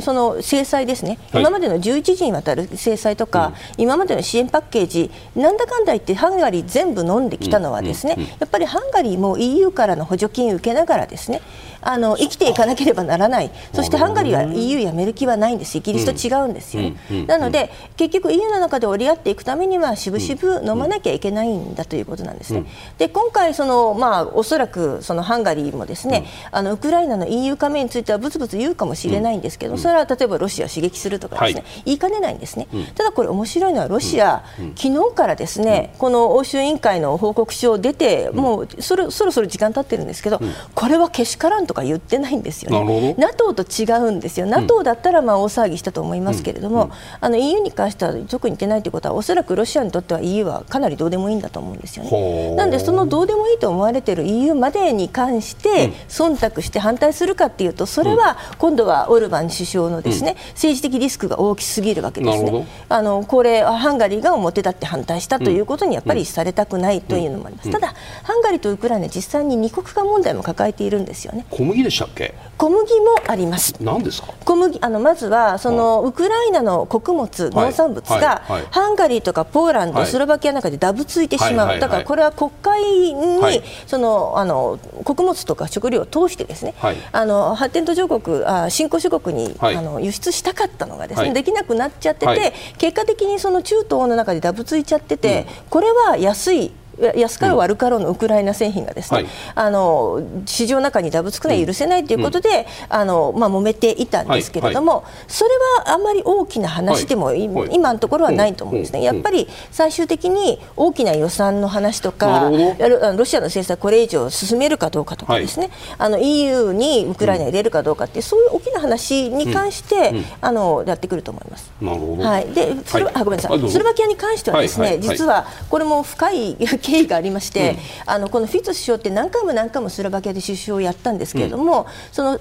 その制裁ですね、はい、今までの11時にわたる制裁とか、うん、今までの支援パッケージ、なんだかんだ言ってハンガリー全部飲んできたのは、ですね、うんうん、やっぱりハンガリーも EU からの補助金を受けながら、ですねあの生きていかなければならない、そしてハンガリーは EU やめる気はないんです、イギリスと違うんですよ。ね。なので、結局 EU の中で折り合っていくためには、しぶしぶ飲まなきゃいけないんだということなんですね。で今回その、まあ、おそらくそのハンガリーもですね、あのウクライナの EU 加盟についてはぶつぶつ言うかもしれないんですけど、それは例えばロシアを刺激するとかですね、はい、言いかねないんですね、うん、ただこれ面白いのはロシア、うん、昨日からですね、この欧州委員会の報告書出て、もうそろそろそろ時間経ってるんですけど、これはけしからんとか言ってないんですよ。ね NATO と違うんですよ。NATO だったらまあ大騒ぎしたと思いますけれども、あの EU に関しては特に言ってないということはおそらくロシアにとっては EU はかなりどうでもいいんだと思うんですよね。なんでそのどうでもいいと思われている EU までに関して忖度して反対するかというとそれは今度はオルバン首相のですね、政治的リスクが大きすぎるわけですね。あのこれハンガリーが表立って反対したということにやっぱりされたくないというのもあります。ただハンガリーとウクライナ実際に二国家問題も抱えているんですよね。小麦でしたっけ？小麦もあります。何ですか？小麦あのまずはその、ウクライナの穀物、農産物が、ハンガリーとかポーランド、スロバキアの中でダブついてしまう。だからこれは国会に、そのあの穀物とか食料を通してですね、あの発展途上国あ新興諸国に、あの輸出したかったのがですね、できなくなっちゃってて、結果的にその中東の中でダブついちゃってて、これは安い安かろう悪かろうのウクライナ製品がですね、うん。あの市場の中にダブつくのは許せないということで、うん、あのまあ揉めていたんですけれども、はい。はい、それはあんまり大きな話でも、今のところはないと思うんですね。やっぱり最終的に大きな予算の話とか、ロシアの制裁これ以上進めるかどうかとかですね、あの EU にウクライナ入れるかどうかってそういう大きな話に関して、あのやってくると思います。なるほど。はい。で、はい、あごめんなさい。スロバキアに関してはですね、実はこれも深い経緯がありまして、うん、あのこのフィッツ首相って何回も何回もスロバキアで首相をやったんですけれども、うん、その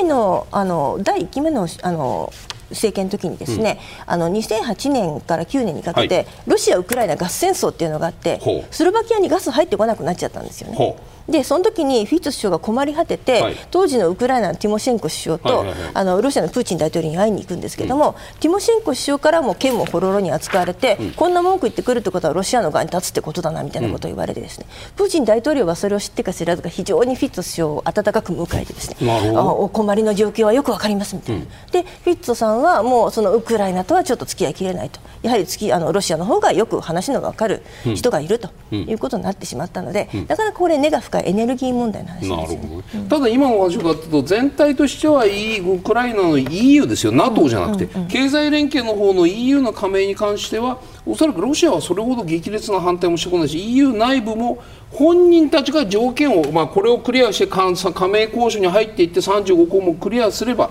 前のあの第1期目のあの政権の時にですね、うん、あの2008年から9年にかけて、はい、ロシア・ウクライナガス戦争っていうのがあってスロバキアにガス入ってこなくなっちゃったんですよね。でその時にフィッツ首相が困り果てて、はい、当時のウクライナのティモシェンコ首相と、はいはいはい、あのロシアのプーチン大統領に会いに行くんですけれども、うん、ティモシェンコ首相からも剣もほろろに扱われて、うん、こんな文句言ってくるってことはロシアの側に立つってことだなみたいなことを言われてですね、うん、プーチン大統領はそれを知ってか知らずか非常にフィッツ首相を温かく迎えてですねあお困りの状況はよくわかりますみたいな、でフィッツさんはもうそのウクライナとはちょっと付き合いきれないと。やはり月あのロシアの方がよく話の分かる人がいるということになってしまったので、なかなかこれ根が深いエネルギー問題な話です、ね、ただ今の話かというと全体としては、e、ウクライナの EU ですよ。NATO じゃなくて、経済連携の方の EU の加盟に関してはおそらくロシアはそれほど激烈な反対もしてこないし EU 内部も本人たちが条件を、まあ、これをクリアして加盟交渉に入っていって35項目クリアすれば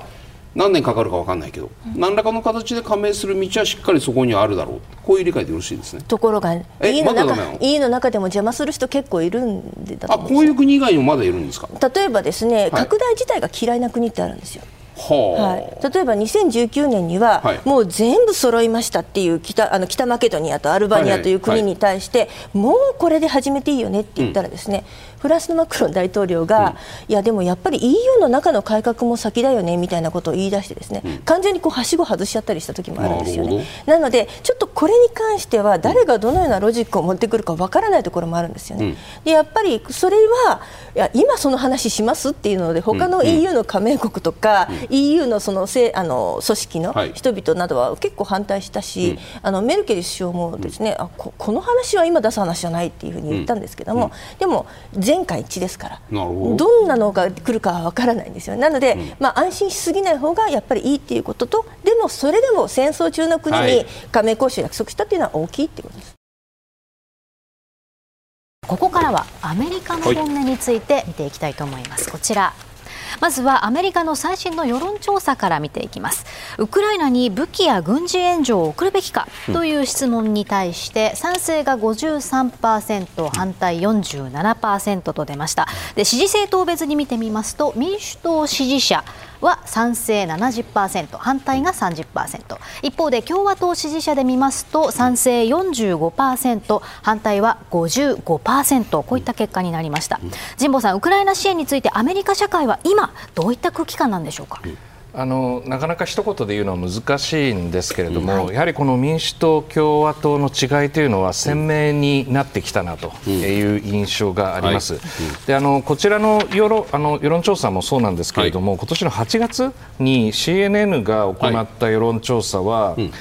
何年かかるか分かんないけど、うん、何らかの形で加盟する道はしっかりそこにあるだろう。こういう理解でよろしいですね。ところが EU の中,、ま、EU の中でも邪魔する人結構いるんであこういう国以外にもまだいるんですか？例えばですね、はい、拡大自体が嫌いな国ってあるんですよ。はい、例えば2019年には、もう全部揃いましたっていう北あの北マケドニアとアルバニアという国に対して、もうこれで始めていいよねって言ったらですね、フランスのマクロン大統領が、いやでもやっぱり EU の中の改革も先だよねみたいなことを言い出してですね、完全にこうはしご外しちゃったりした時もあるんですよね。なのでちょっとこれに関しては誰がどのようなロジックを持ってくるかわからないところもあるんですよね。でやっぱりそれはいや今その話しますっていうので他の EU の加盟国とか、EU のそのせあの組織の人々などは結構反対したし、はい、あのメルケル首相もですね、あここの話は今出す話じゃないっていうふうに言ったんですけども、でも全会一致ですからど。んなのが来るかは分からないんですよ。なので、まあ、安心しすぎない方がやっぱりいいっていうこととでもそれでも戦争中の国に加盟交渉を約束したっていうのは大きいっていうことです。ここからはアメリカの本音について見ていきたいと思います。こちらまずはアメリカの最新の世論調査から見ていきます。ウクライナに武器や軍事援助を送るべきかという質問に対して賛成が53%反対47%と出ました。で支持政党別に見てみますと民主党支持者は賛成70%反対が30%一方で共和党支持者で見ますと賛成45%反対は55%こういった結果になりました。神保さんウクライナ支援についてアメリカ社会は今どういった空気感なんでしょうか、あのなかなか一言で言うのは難しいんですけれども、はい、やはりこの民主党、共和党の違いというのは鮮明になってきたなという印象があります。であのこちらの世論あの世論調査もそうなんですけれども、はい、今年の8月に CNN が行った世論調査は、はいうん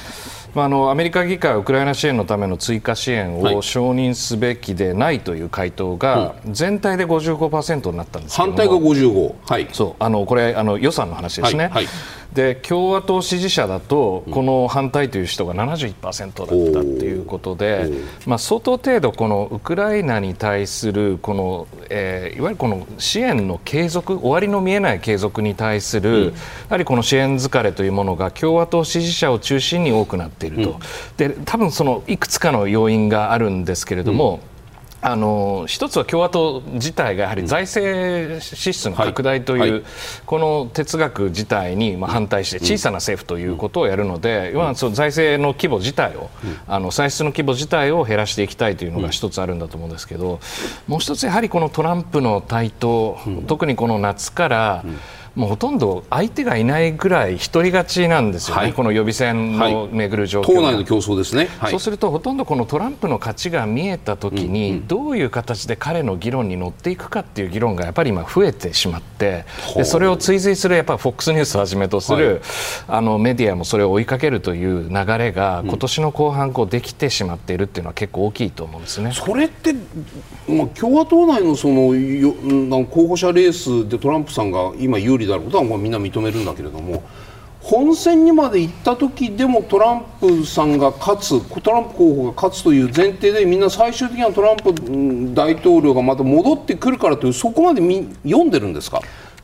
まあ、あのアメリカ議会はウクライナ支援のための追加支援を承認すべきでないという回答が全体で55%になったんですけど反対が55、はい、そう。あのこれあの予算の話ですね。はい。はいで共和党支持者だとこの反対という人が71%だったということで、まあ、相当程度このウクライナに対するこの、えー、いわゆるこの支援の継続終わりの見えない継続に対する、やはりこの支援疲れというものが共和党支持者を中心に多くなっていると、で多分そのいくつかの要因があるんですけれども、あの一つは共和党自体がやはり財政支出の拡大という、はい。はい、この哲学自体にまあ反対して小さな政府ということをやるので、うん、その財政の規模自体を、うん、あの歳出の規模自体を減らしていきたいというのが一つあるんだと思うんですけど、もう一つやはりこのトランプの台頭、特にこの夏から、もうほとんど相手がいないぐらい独り勝ちなんですよね、はい、この予備選の巡る状況、はい、党内の競争ですね、はい、そうするとほとんどこのトランプの勝ちが見えたときに、どういう形で彼の議論に乗っていくかっていう議論がやっぱり今、増えてしまって、でそれを追随するやっぱ FOX ニュースをはじめとする、あのメディアもそれを追いかけるという流れが、今年の後半こうできてしまっているっていうのは結構大きいと思うんですね。それって、まあ、共和党内のそのよ候補者レースでトランプさんが今有利であることはまあみんな認めるんだけれども本選にまで行った時でもトランプさんが勝つトランプ候補が勝つという前提でみんな最終的にはトランプ大統領がまた戻ってくるからというそこまで読んでるんですか？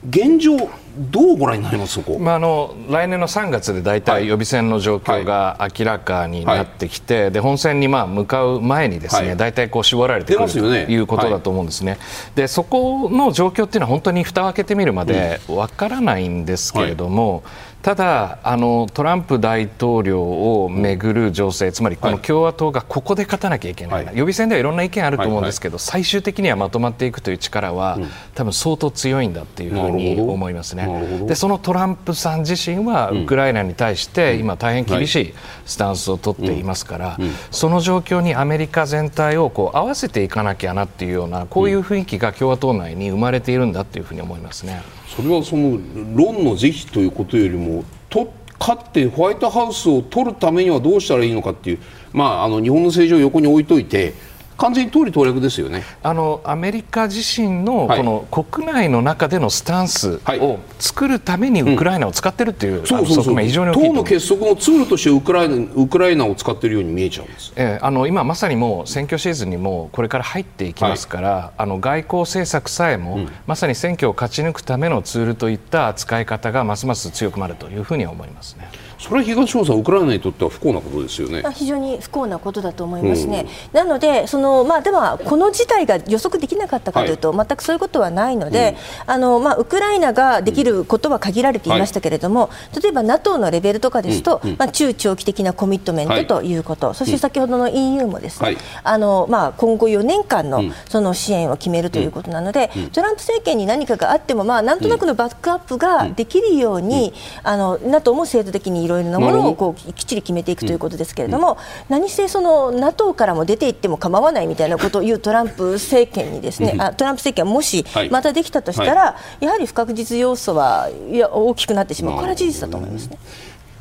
現状、どうご覧になります？そこ、まあ、あの来年の3月で大体予備選の状況が明らかになってきて、はい。はい、で本選にまあ向かう前にですね、はい、大体こう絞られてくるということだと思うんですね、でそこの状況っていうのは本当に蓋を開けてみるまでわからないんですけれども、うんただあの、トランプ大統領をめぐる情勢、つまりこの共和党がここで勝たなきゃいけない、はい、予備選ではいろんな意見あると思うんですけど、はいはい、最終的にはまとまっていくという力は、うん、多分相当強いんだっていうふうに思いますね。でそのトランプさん自身はウクライナに対して今、大変厳しいスタンスを取っていますから、その状況にアメリカ全体をこう合わせていかなきゃなっていうようなこういう雰囲気が共和党内に生まれているんだというふうに思いますね。それはその論の是非ということよりもと勝ってホワイトハウスを取るためにはどうしたらいいのかっていう、まあ、あの日本の政治を横に置いといて完全に通り統略ですよね。あのアメリカ自身のこの国内の中でのスタンスを作るためにウクライナを使ってるっていう、そうそうそう。非常に大きい党の結束のツールとしてウクライナウクライナを使っているように見えちゃうんです、えー、あの今まさにもう選挙シーズンにもこれから入っていきますから、はい、あの外交政策さえも、うん、まさに選挙を勝ち抜くためのツールといった扱い方がますます強くなるというふうには思いますね。それは東尾さん、ウクライナにとっては不幸なことですよね。非常に不幸なことだと思いますね。うん、なので、そののまあ、でも、この事態が予測できなかったかというと、はい、全くそういうことはないので、うん、あのまあ、ウクライナができることは限られていましたけれども、はい、例えば NATO のレベルとかですと、うん、まあ、中長期的なコミットメントということ、はい、そして先ほどの EU もですね、あのまあ、今後4年間のその支援を決めるということなので、トランプ政権に何かがあっても、まあ、なんとなくのバックアップができるように、あの NATO も制度的にいろいろなものをこうきっちり決めていくということですけれども、何せその NATO からも出ていっても構わないみたいなことを言うトランプ政権にですね、あトランプ政権はもしまたできたとしたら、やはり不確実要素はいや大きくなってしまう、これは事実だと思いますね。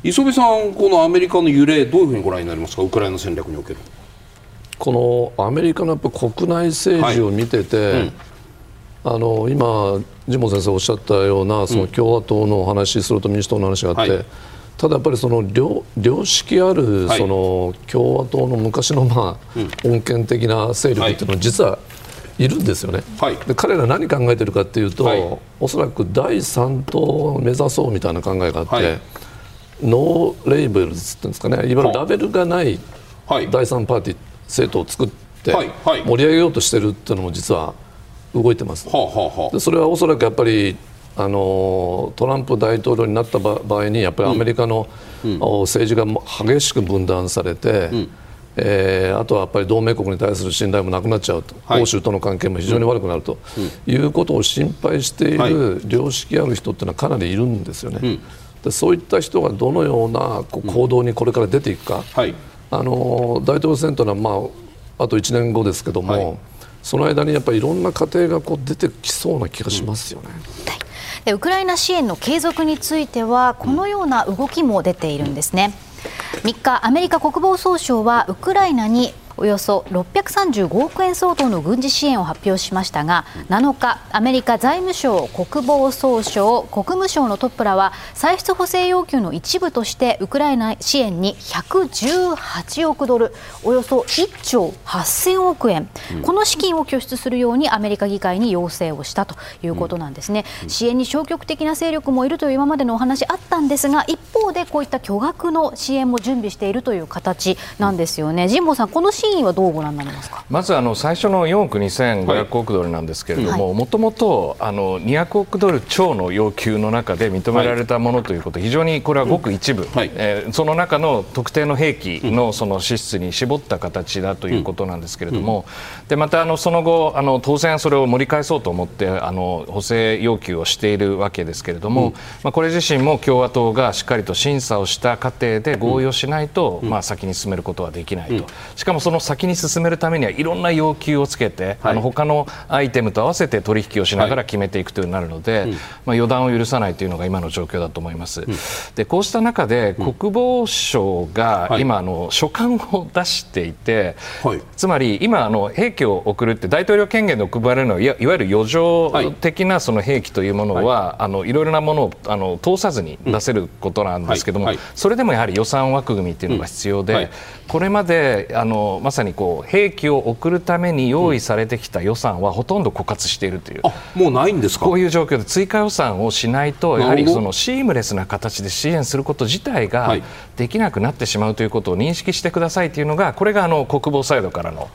磯部さん、このアメリカの揺れ、どういうふうにご覧になりますか、ウクライナ戦略における。このアメリカのやっぱ国内政治を見てて、はい。うん、あの今、神保先生おっしゃったようなその共和党の話、それと民主党の話があって、はい、ただやっぱりその良良識あるその共和党の昔のまあ穏健的な勢力っていうのは実はいるんですよね、はい、で彼ら何考えてるかっていうと、はい、おそらく第3党を目指そうみたいな考えがあって、はい、ノーレーベルズっていうんですかね。いわゆるラベルがない第3パーティー政党を作って盛り上げようとしてるっていうのも実は動いてます、でそれはおそらくやっぱりあのトランプ大統領になった場合にやっぱりアメリカの、政治が激しく分断されて、うん、えー、あとはやっぱり同盟国に対する信頼もなくなっちゃうと、はい、欧州との関係も非常に悪くなると、うん、いうことを心配している良識ある人っていうのはかなりいるんですよね。うん、でそういった人がどのようなこう行動にこれから出ていくか、はい、あの大統領選というのは、まあ、あと1年後ですけども、はい、その間にやっぱりいろんな家庭がこう出てきそうな気がしますよね。ウクライナ支援の継続についてはこのような動きも出ているんですね。3日アメリカ国防総省はウクライナにおよそ635億円相当の軍事支援を発表しましたが7日アメリカ財務省国防総省国務省のトップらは歳出補正要求の一部としてウクライナ支援に118億ドルおよそ1兆8000億円、この資金を拠出するようにアメリカ議会に要請をしたということなんですね、支援に消極的な勢力もいるという今までのお話あったんですが一方でこういった巨額の支援も準備しているという形なんですよね。神保さんこの支真意はどうご覧になりますか？まずあの最初の4億2500億ドルなんですけれどももともと200億ドル超の要求の中で認められたものということ、非常にこれはごく一部、はい、えー、その中の特定の兵器のその支出に絞った形だということなんですけれども、でまたあのその後あの当然それを盛り返そうと思ってあの補正要求をしているわけですけれども、まあ、これ自身も共和党がしっかりと審査をした過程で合意をしないと、まあ、先に進めることはできないと。しかもその先に進めるためにはいろんな要求をつけて、はい、あの他のアイテムと合わせて取引をしながら決めていくというになるので、はい、まあ、予断を許さないというのが今の状況だと思います。うん、でこうした中で国防省が今、あの書簡を出していて、はい、つまり今あの兵器を送るって大統領権限で配られるのはいわゆる余剰的なその兵器というものは、い、あのいろいろなものをあの通さずに出せることなんですけども、それでもやはり予算枠組みっていうのが必要で、これまであのまさにこう兵器を送るために用意されてきた予算はほとんど枯渇しているという、もうないんですか？こういう状況で追加予算をしないとやはりそのシームレスな形で支援すること自体ができなくなってしまうということを認識してくださいというのがこれがあの国防サイドからの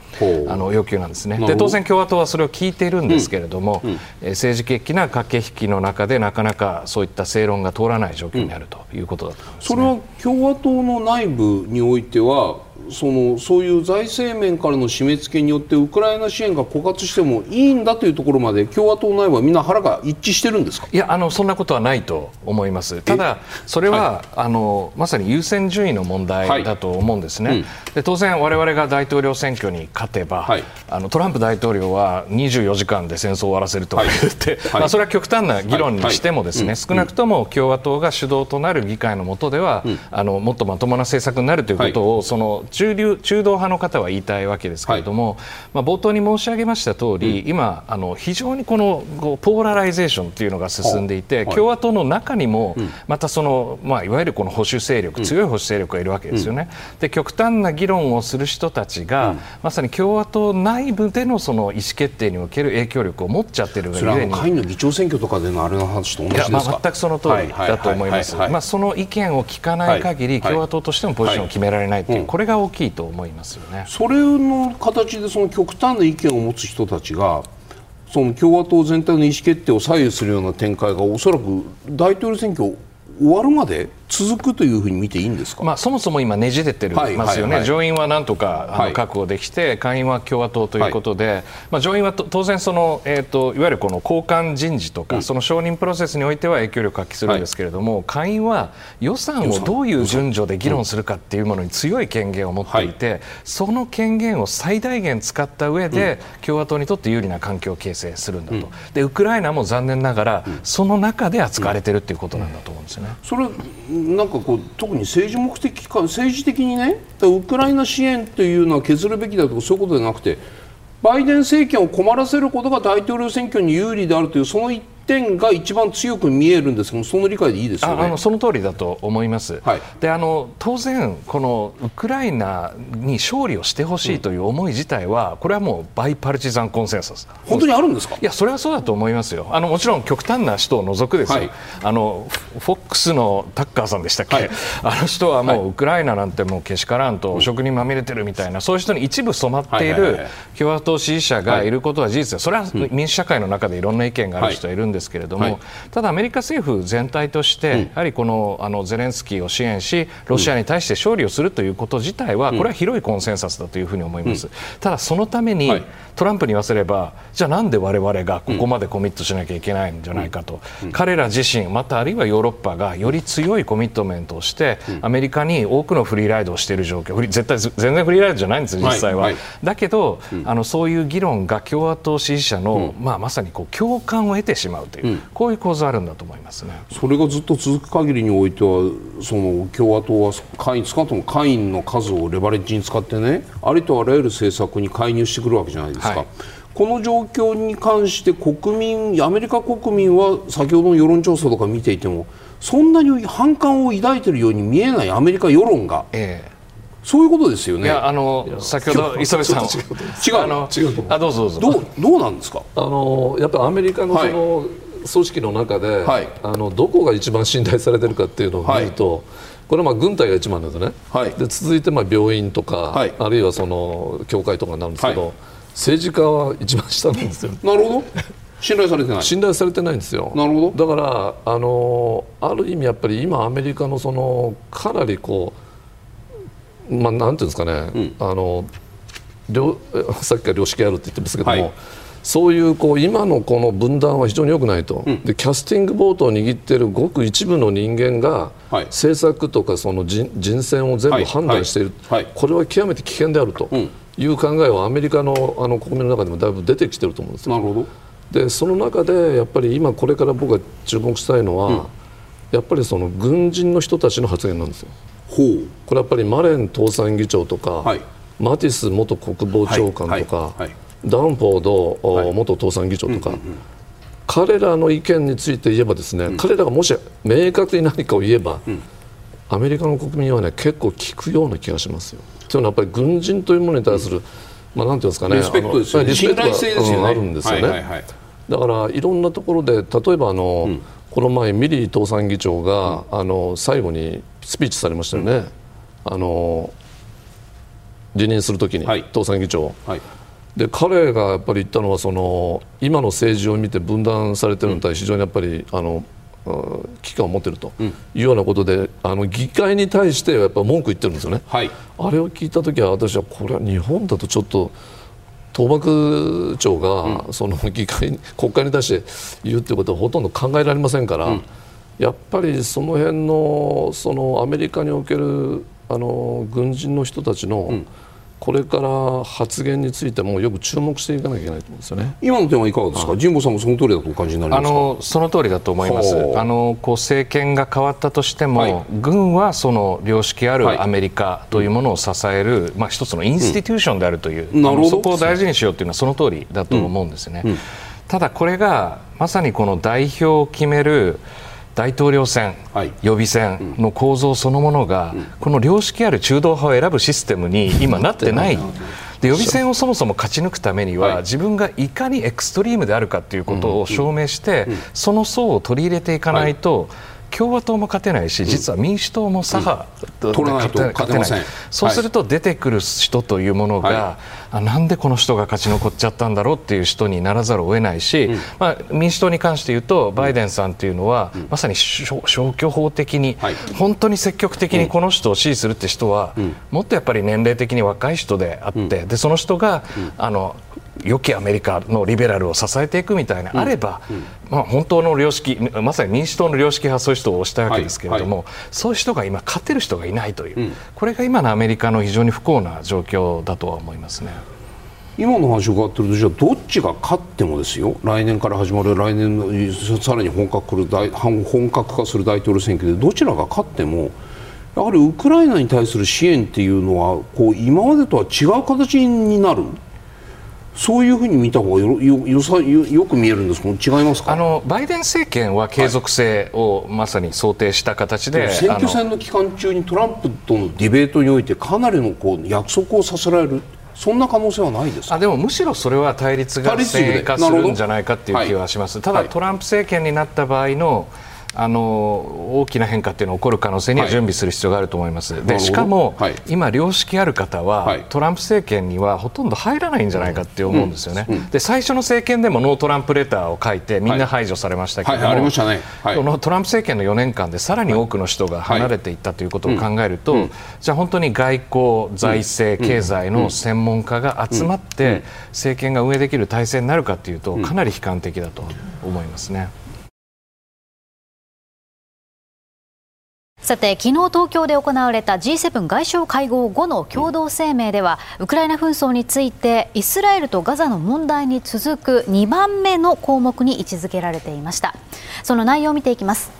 あの要求なんですね。で当然共和党はそれを聞いているんですけれども、うんうん、政治的な駆け引きの中でなかなかそういった正論が通らない状況にあるということだと思います、ね、それは共和党の内部においてはそのそういう財政面からの締め付けによってウクライナ支援が枯渇してもいいんだというところまで共和党内はみんな腹が一致してるんですか？いやあのそんなことはないと思います。ただそれは、はい、あのまさに優先順位の問題だと思うんですね、はい。うん、で当然我々が大統領選挙に勝てば、はい、あのトランプ大統領は24時間で戦争を終わらせると言って、まあ、それは極端な議論にしてもですね、少なくとも共和党が主導となる議会の下では、うん、あのもっとまともな政策になるということを、その中流中道派の方は言いたいわけですけれども、はい、まあ、冒頭に申し上げました通り、うん、今あの非常にこのポーラライゼーションというのが進んでいて、はい、共和党の中にもまたその、まあ、いわゆるこの保守勢力強い保守勢力がいるわけですよね。うん、で極端な議議論をする人たちが、うん、まさに共和党内部でのその意思決定における影響力を持っちゃってるがゆえに下院の議長選挙とかでのあれの話と同じですか、まあ、全くその通りだと思います、まあ、その意見を聞かない限り、共和党としてもポジションを決められないという、これが大きいと思いますよね。それの形でその極端な意見を持つ人たちがその共和党全体の意思決定を左右するような展開がおそらく大統領選挙終わるまで続くというふうに見ていいんですか、まあ、そもそも今、ねじれてるますよね、上院はなんとかあの確保できて、下院は共和党ということで、はい、まあ、上院は当然その、えーと、いわゆるこの交換人事とか、うん、その承認プロセスにおいては影響力を発揮するんですけれども、はい、下院は予算をどういう順序で議論するかっていうものに強い権限を持っていて、その権限を最大限使った上で、うん、共和党にとって有利な環境を形成するんだと、うん、でウクライナも残念ながら、その中で扱われてるっていうことなんだと思うんですよね。それなんかこう特に政治目的か政治的にねウクライナ支援というのは削るべきだとかそういうことじゃなくてバイデン政権を困らせることが大統領選挙に有利であるというその一点が一番強く見えるんですけどその理解でいいですよ、ね、あのその通りだと思います、はい、であの当然、このウクライナに勝利をしてほしいという思い自体は、これはもうバイパルチザンコンセンサス。本当にあるんですか？いやそれはそうだと思いますよ。あのもちろん極端な人を除くですよ、はい、あのフォックスのタッカーさんでしたっけ、はい、あの人はもうウクライナなんてもうけしからんと食にまみれてるみたいな、そういう人に一部染まっている共和党支持者がいることは事実です、それは民主社会の中でいろんな意見がある人はいるんですけれども、ただアメリカ政府全体として、やはりこのあのゼレンスキーを支援しロシアに対して勝利をするということ自体は、これは広いコンセンサスだというふうに思います。ただそのために、トランプに言わせればじゃあなんで我々がここまでコミットしなきゃいけないんじゃないかと、彼ら自身またあるいはヨーロッパがより強いコミットメントをして、アメリカに多くのフリーライドをしている状況絶対全然フリーライドじゃないんです実際は、だけど、あのそういう議論が共和党支持者の、まあ、まさにこう共感を得てしまうという、こういう構図あるんだと思いますね。それがずっと続く限りにおいてはその共和党は会員少なくとも会員の数をレバレッジに使ってねありとあらゆる政策に介入してくるわけじゃないですか。はい。この状況に関して国民アメリカ国民は先ほどの世論調査とか見ていてもそんなに反感を抱いているように見えないアメリカ世論が、ええ、そういうことですよね。あの先ほど磯部さん違う。あの違うあどうぞどうぞ。どうどうなんですか？あのやっぱりアメリカのその、はい。組織の中で、はい、あのどこが一番信頼されてるかっていうのを見ると、はい、これはまあ軍隊が一番ですね、はい、で続いてまあ病院とか、あるいはその教会とかになるんですけど、政治家は一番下なんですよ。なるほど。信頼されてない。信頼されてないんですよ。なるほど。だからあのある意味やっぱり今アメリカのそのかなりこうまあなんていうんですかね、うん、あの さっきから良識あるって言ってますけども、はい。そういうこう今のこの分断は非常に良くないと、うん、でキャスティングボートを握っているごく一部の人間が、はい、政策とかその人人選を全部判断している、はい。はい、これは極めて危険であるという考えはアメリカのあの国民の中でもだいぶ出てきてると思うんですなるほど。でその中でやっぱり今これから僕が注目したいのは、うん、やっぱりその軍人の人たちの発言なんですよ。ほう。これやっぱりマレン党参議長とか、マティス元国防長官とか、ダンフォード、元党産議長とか、彼らの意見について言えばですね、うん、彼らがもし明確に何かを言えば、うん、アメリカの国民はね結構聞くような気がしますよ。というのはやっぱり軍人というものに対する、うん、まあなんていうんですかね、リスペクトですよね。信頼性ですよね。あるんですよね。はいはいはい、だからいろんなところで例えばあの、この前ミリー党産議長が、あの最後にスピーチされましたよね。あの辞任するときに、はい、党産議長。はい。で彼がやっぱり言ったのはその今の政治を見て分断されているのに対して非常にやっぱりあの危機感を持っているというようなことで、あの議会に対してやっぱ文句言ってるんですよね、はい、あれを聞いた時は私はこれは日本だとちょっと倒幕長がその議会国会に対して言うということはほとんど考えられませんから、うん、やっぱりその辺のそのアメリカにおけるあの軍人の人たちの、うんこれから発言についてもよく注目していかなきゃいけないと思うんですよね。今の点はいかがですか？神保さんもその通りだとお感じになりますか？あのその通りだと思います。あのこう政権が変わったとしても、はい、軍はその良識あるアメリカというものを支える、はい、まあ一つのインスティテューションであるという、うん、そこを大事にしようというのはその通りだと思うんですね。うんうん、ただこれがまさにこの代表を決める大統領選、はい、予備選の構造そのものが、この良識ある中道派を選ぶシステムに今なってない。で予備選をそもそも勝ち抜くためには、自分がいかにエクストリームであるかということを証明して、その層を取り入れていかないと、共和党も勝てないし、実は民主党も左派で勝てない。そうすると出てくる人というものが、はい、なんでこの人が勝ち残っちゃったんだろうっていう人にならざるを得ないし、うん、まあ、民主党に関して言うと、バイデンさんというのは、うん、まさに消去法的に、はい、本当に積極的にこの人を支持するって人は、うん、もっとやっぱり年齢的に若い人であって、でその人が、あの良きアメリカのリベラルを支えていくみたいな、あれば、まあ、本当の良識まさに民主党の良識派そういう人を推したわけですけれども、はい。はい、そういう人が今勝てる人がいないという、うん、これが今のアメリカの非常に不幸な状況だとは思いますね。今の話を伺ってるとじゃあどっちが勝ってもですよ。来年から始まる来年のさらに本格本格化する大統領選挙でどちらが勝ってもやはりウクライナに対する支援っていうのはこう今までとは違う形になるそういうふうに見た方がよよよさよよく見えるんですけど違いますか？あのバイデン政権は継続性をまさに想定した形で、はい、選挙戦の期間中にトランプとのディベートにおいてかなりのこう約束をさせられるそんな可能性はないですあでもむしろそれは対立が正化するんじゃないかという気はします。ただ、トランプ政権になった場合のあの大きな変化っていうのが起こる可能性には準備する必要があると思います、はい、でしかも、はい、今、良識ある方は、はい、トランプ政権にはほとんど入らないんじゃないかって思うんですよね、うん。うん、で最初の政権でもノートランプレターを書いてみんな排除されましたけども、このトランプ政権の4年間でさらに多くの人が離れていったということを考えると、うん、じゃあ本当に外交、財政、経済の専門家が集まって政権が運営できる体制になるかというとかなり悲観的だと思いますね。さて昨日東京で行われた G7 外相会合後の共同声明では、ウクライナ紛争についてイスラエルとガザの問題に続く2番目の項目に位置づけられていました。その内容を見ていきます。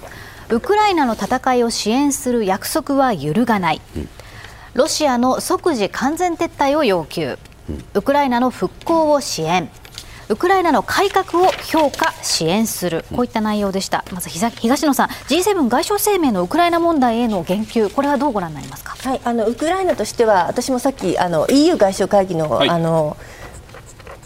ウクライナの戦いを支援する約束は揺るがない、ロシアの即時完全撤退を要求、ウクライナの復興を支援ウクライナの改革を評価、支援する、こういった内容でした、まず東野さん、G7 外相声明のウクライナ問題への言及、これはどうご覧になりますか、はい、あのウクライナとしては、私もさっきあの EU 外相会議の、はい、あの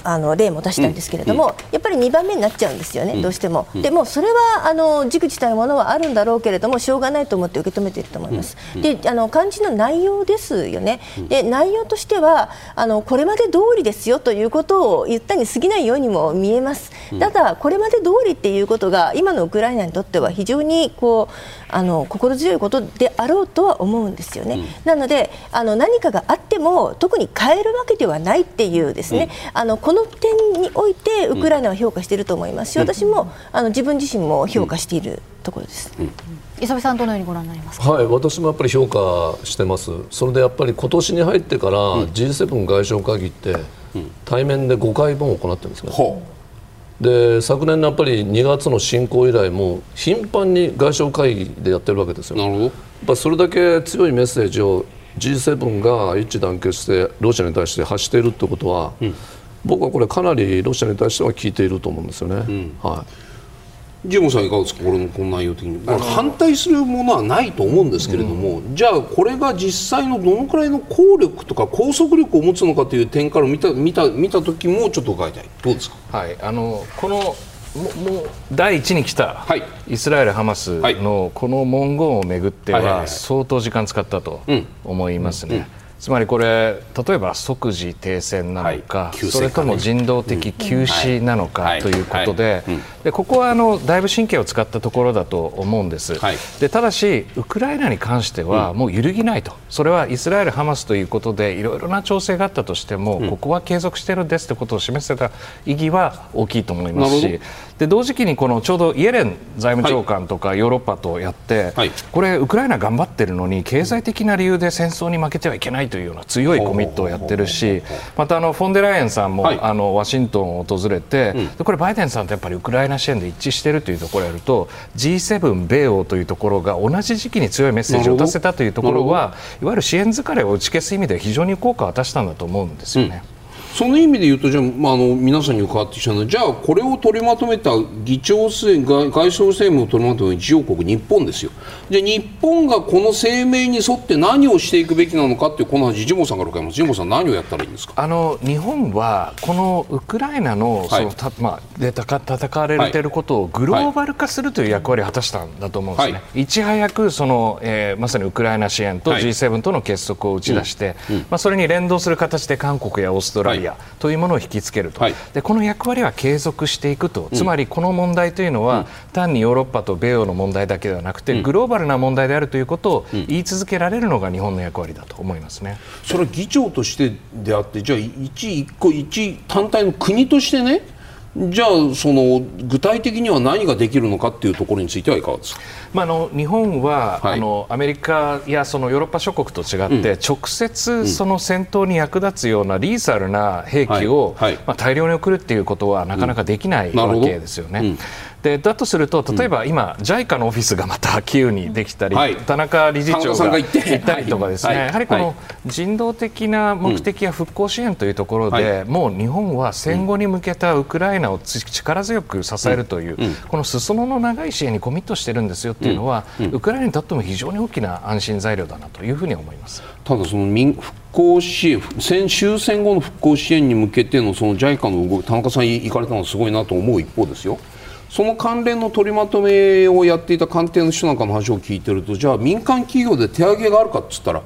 あの例も出したんですけれども、うん、やっぱり2番目になっちゃうんですよね、うん、どうしても。でもそれはあの軸自体のものはあるんだろうけれども、しょうがないと思って受け止めていると思います。であの漢字の内容ですよね、で内容としてはあの、これまで通りですよということを言ったに過ぎないようにも見えます、ただ、これまで通りっていうことが、今のウクライナにとっては非常にこうあの心強いことであろうとは思うんですよね。なのであの何かがあっても特に変えるわけではないっていうですね、あのこの点においてウクライナは評価していると思いますし、私もあの自分自身も評価しているところです。磯部さんどのようにご覧になりますか？はい、私もやっぱり評価してます。それでやっぱり今年に入ってから G7 外相会議って対面で5回分行ってるんですね。で昨年のやっぱり2月の侵攻以来も頻繁に外相会議でやってるわけですよ。なるほど。やっぱそれだけ強いメッセージを G7 が一致団結してロシアに対して発しているということは、うん、僕はこれかなりロシアに対しては効いていると思うんですよね。うん、はい。ジムさんいかがですかこれのこの内容的に反対するものはないと思うんですけれども、うん、じゃあこれが実際のどのくらいの効力とか拘束力を持つのかという点から見た見た見た時もちょっと伺いたい。どうですか？はい。あのこのもう第一に来たイスラエル・ハマスのこの文言をめぐっては相当時間使ったと思いますね。つまりこれ例えば即時停戦なのか、はい、それとも人道的休止なのかということででここはあのだいぶ神経を使ったところだと思うんです、はい、でただし、ウクライナに関してはもう揺るぎないと、それはイスラエル、ハマスということでいろいろな調整があったとしても、ここは継続しているんですということを示せた意義は大きいと思いますしで同時期にこのちょうどイエレン財務長官とかヨーロッパとやって、はい、これ、ウクライナ頑張ってるのに経済的な理由で戦争に負けてはいけないというような強いコミットをやってるしまたあのフォンデライエンさんも、はい、あのワシントンを訪れて、うん、これバイデンさんとやっぱりウクライナ支援で一致しているというところをやると G7 米欧というところが同じ時期に強いメッセージを出せたというところはいわゆる支援疲れを打ち消す意味で非常に効果を果たしたんだと思うんですよね。うんその意味で言うとじゃあ、まあ、あの皆さんに伺ってきたのはじゃあこれを取りまとめた議長声外外相声明を取りまとめた議長国日本ですよ。じゃあ日本がこの声明に沿って何をしていくべきなのかっていうこの話ジモさんから伺いますジモさん何をやったらいいんですか？あの日本はこのウクライナのその、はい。たまあ、で戦戦われていることをグローバル化するという役割を果たしたんだと思うんですね、はい。ち早くその、えーまさにウクライナ支援とはい。G7 との結束を打ち出して、まあ、それに連動する形で韓国やオーストラリアはというものを引きつけると、はい。でこの役割は継続していくと、つまりこの問題というのは、単にヨーロッパと米欧の問題だけではなくて、グローバルな問題であるということを言い続けられるのが日本の役割だと思いますね。それは議長としてであってじゃあ一一個一単体の国としてねじゃあその具体的には何ができるのかっていうところについてはいかがですか？まあ、あの日本は、はい。あのアメリカやそのヨーロッパ諸国と違って、直接その戦闘に役立つようなリーサルな兵器を、はい。はい。まあ、大量に送るっていうことはなかなかできないわけですよね。でだとすると例えば今、JICA のオフィスがまたキーウにできたり、はい。田中理事長が田中さんが行って。行ったりとかですね、はい。やはりこのはい。人道的な目的や復興支援というところで、もう日本は戦後に向けたウクライナをつ力強く支えるという、この裾野の長い支援にコミットしてるんですよっていうのは、ウクライナにとっても非常に大きな安心材料だなというふうに思います。ただその民復興支援戦終戦後の復興支援に向けてのその JICA の動き田中さん行かれたのはすごいなと思う一方ですよその関連の取りまとめをやっていた官邸の人なんかの話を聞いてるとじゃあ民間企業で手上げがあるかっつったら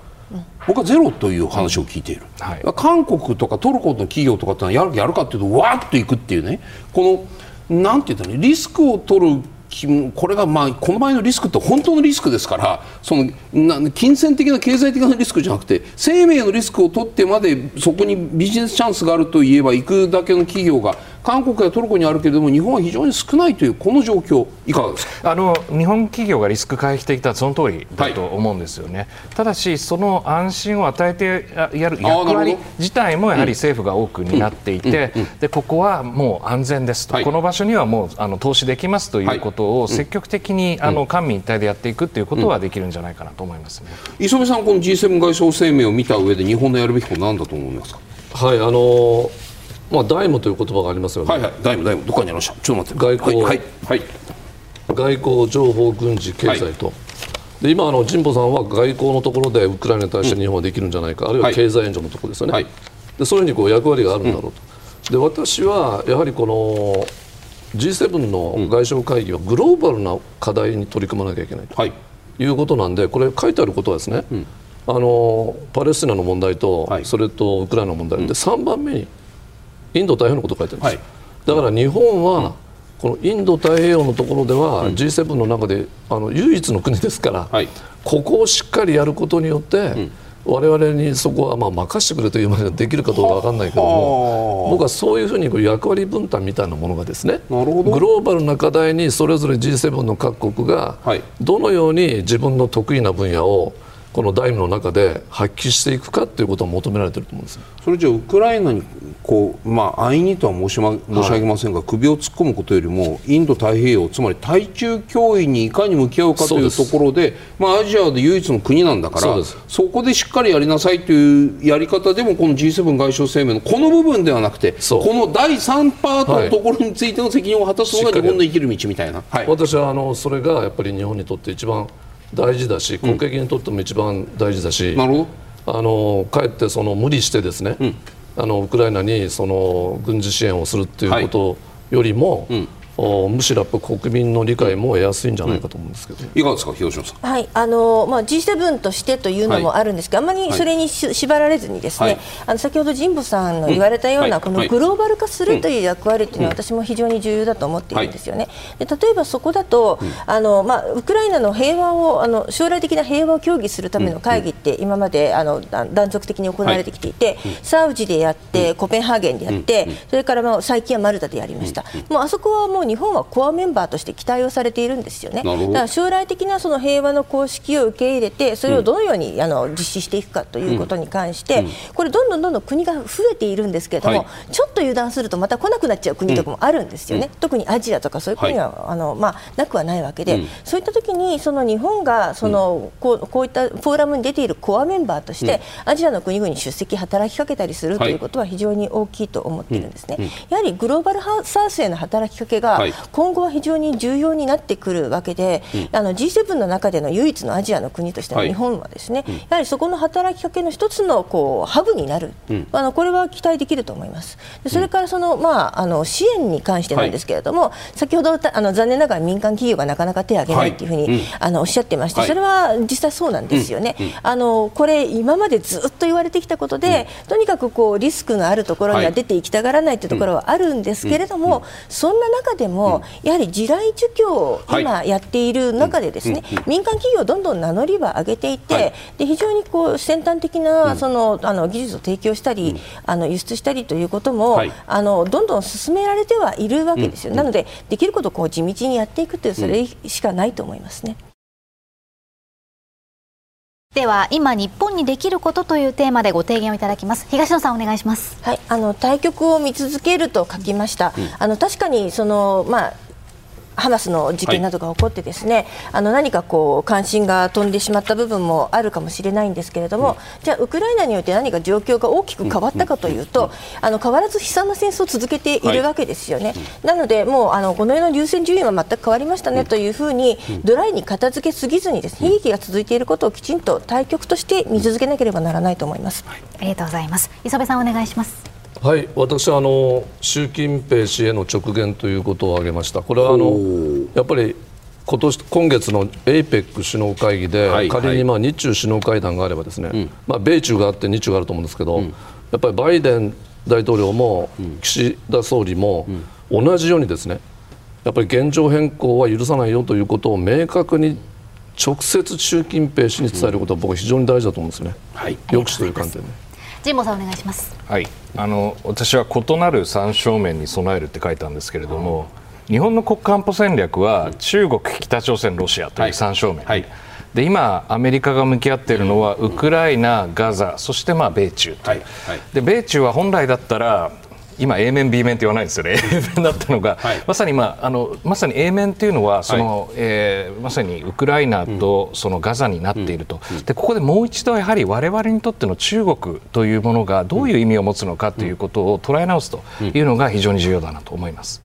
僕はゼロという話を聞いている、はい。韓国とかトルコの企業とかってやるやるかっていうとわーっといくっていうね。このなんて言ったリスクを取るきこれがまあこの場合のリスクって本当のリスクですからそのな金銭的な経済的なリスクじゃなくて生命のリスクを取ってまでそこにビジネスチャンスがあるといえば行くだけの企業が韓国やトルコにあるけれども日本は非常に少ないというこの状況いかがですか？あの日本企業がリスク回避的だその通りだと思うんですよね、ただし、その安心を与えてやる役割ど自体もやはり政府が多く担っていて、でここはもう安全ですと、はい。この場所にはもうあの投資できますとはいいうことを積極的に、あの官民一体でやっていくということはできるんじゃないかなと思いますね。磯部さんこの G7 外相声明を見た上で日本のやるべきことなんだと思いますか？はいあのーまあ、ダイムという言葉がありますよね、はいはい。大務大務どっかにありました。ちょっと待って。外交。はいはい、はい。外交、情報、軍事、経済と、で今あの、神保さんは外交のところでウクライナに対して日本はできるんじゃないか、あるいは経済援助のところですよね、はい。でそういうふうにこう役割があるんだろうと、で私はやはりこの G7 の外相会議はグローバルな課題に取り組まなきゃいけないと。はい。いうことなんで、これ書いてあることはですね、あのパレスチナの問題と、はい。それとウクライナの問題で、3番目にインド太平洋のことを書いてるんです、はい。だから日本は、このインド太平洋のところでは、G7 の中であの唯一の国ですから、はい。ここをしっかりやることによって、我々にそこはまあ任せてくれというまでできるかどうかわかんないけども、僕はそういうふうにこう役割分担みたいなものがですね、グローバルな課題にそれぞれ G7 の各国がはい。どのように自分の得意な分野をこのダイムの中で発揮していくかということを求められていると思うんですよ。それじゃあウクライナにこう、まあ、安易にとは申し,、ま、申し上げませんが、首を突っ込むことよりもインド太平洋つまり対中脅威にいかに向き合うかというところでまあ、アジアで唯一の国なんだからそこでしっかりやりなさいというやり方でもこの G7 外相声明のこの部分ではなくてこの第3パートのところについての責任を果たすのが日本の生きる道みたいな。はい。私はあのそれがやっぱり日本にとって一番大事だし国益にとっても一番大事だし、なるほあのかえってその無理してですね、あのウクライナにその軍事支援をするっていうことよりも、おむしろやっぱ国民の理解も得やすいんじゃないかと思うんですけど、どいかがですか広島さん。はいあのまあ、G7 としてというのもあるんですが、あまりそれにし、縛られずにですね、はい。あの先ほど神保さんの言われたような、うん。このはいグローバル化するという役割というのは、私も非常に重要だと思っているんですよね。で例えばそこだと、あのまあ、ウクライナの平和をあの将来的な平和を協議するための会議って、今まであのだ断続的に行われてきていて、サウジでやって、コペンハーゲンでやって、それからまあ最近はマルタでやりました。もうあそこはもうも日本はコアメンバーとして期待をされているんですよね。だから将来的なその平和の公式を受け入れてそれをどのように、あの実施していくかということに関して、これどんどんどんどん国が増えているんですけれども、はい、ちょっと油断するとまた来なくなっちゃう国とかもあるんですよね。特にアジアとかそういう国は、はい、あのまあなくはないわけで、そういった時にその日本がその、こうこういったフォーラムに出ているコアメンバーとして、アジアの国々に出席働きかけたりするということは非常に大きいと思っているんですね。やはりグローバルサウスへの働きかけが今後は非常に重要になってくるわけで、あの G7 の中での唯一のアジアの国としての日本はですね、やはりそこの働きかけの一つのこうハブになる、あのこれは期待できると思います。それからその、まあ、あの支援に関してなんですけれども、先ほどあの残念ながら民間企業がなかなか手を挙げないというふうに、あのおっしゃってまして、それは実際そうなんですよね。あのこれ今までずっと言われてきたことで、とにかくこうリスクのあるところには出ていきたがらないというところはあるんですけれども、そんな中でも、やはり地雷除去を今やっている中でですね、民間企業どんどん名乗りは上げていて、で非常にこう先端的なそのあの技術を提供したり、あの輸出したりということも、あのどんどん進められてはいるわけですよ。なのでできることをこう地道にやっていくというそれしかないと思いますね。では今日本にできることというテーマでご提言をいただきます。東野さんお願いします。はいあの対局を見続けると書きました、うん、あの確かにそのまあハマスの事件などが起こってですね、はい、あの何かこう関心が飛んでしまった部分もあるかもしれないんですけれども、うん、じゃあウクライナによって何か状況が大きく変わったかというと、うん、あの変わらず悲惨な戦争を続けているわけですよね。はい、なのでもうあのこの世の優先順位は全く変わりましたねというふうにドライに片付けすぎずにですね悲劇が続いていることをきちんと対局として見続けなければならないと思います。はい、ありがとうございます。磯部さんお願いします。はい私はあの習近平氏への直言ということを挙げました、これはあのやっぱり今年今月の APEC 首脳会議で、はい、仮にまあ日中首脳会談があればですね、はい、まあ、米中があって日中があると思うんですけど、うん、やっぱりバイデン大統領も岸田総理も同じようにですねやっぱり現状変更は許さないよということを明確に直接習近平氏に伝えることは僕は非常に大事だと思うんですね、はい、抑止という観点で。神保さんお願いします。はい、あの私は異なる三正面に備えるって書いたんですけれども、日本の国家安保戦略は中国、北朝鮮、ロシアという三正面。はい。はいで今、アメリカが向き合っているのはウクライナ、ガザそしてまあ米中とはい。はい、で米中は本来だったら今 A 面 B 面って言わないんですよね。A 面だったのが、はい、まさに、まあ、あのまさに A 面っていうのはその、はい、えー、まさにウクライナとそのガザになっていると、うん、でここでもう一度やはり我々にとっての中国というものがどういう意味を持つのかということを捉え直すというのが非常に重要だなと思います。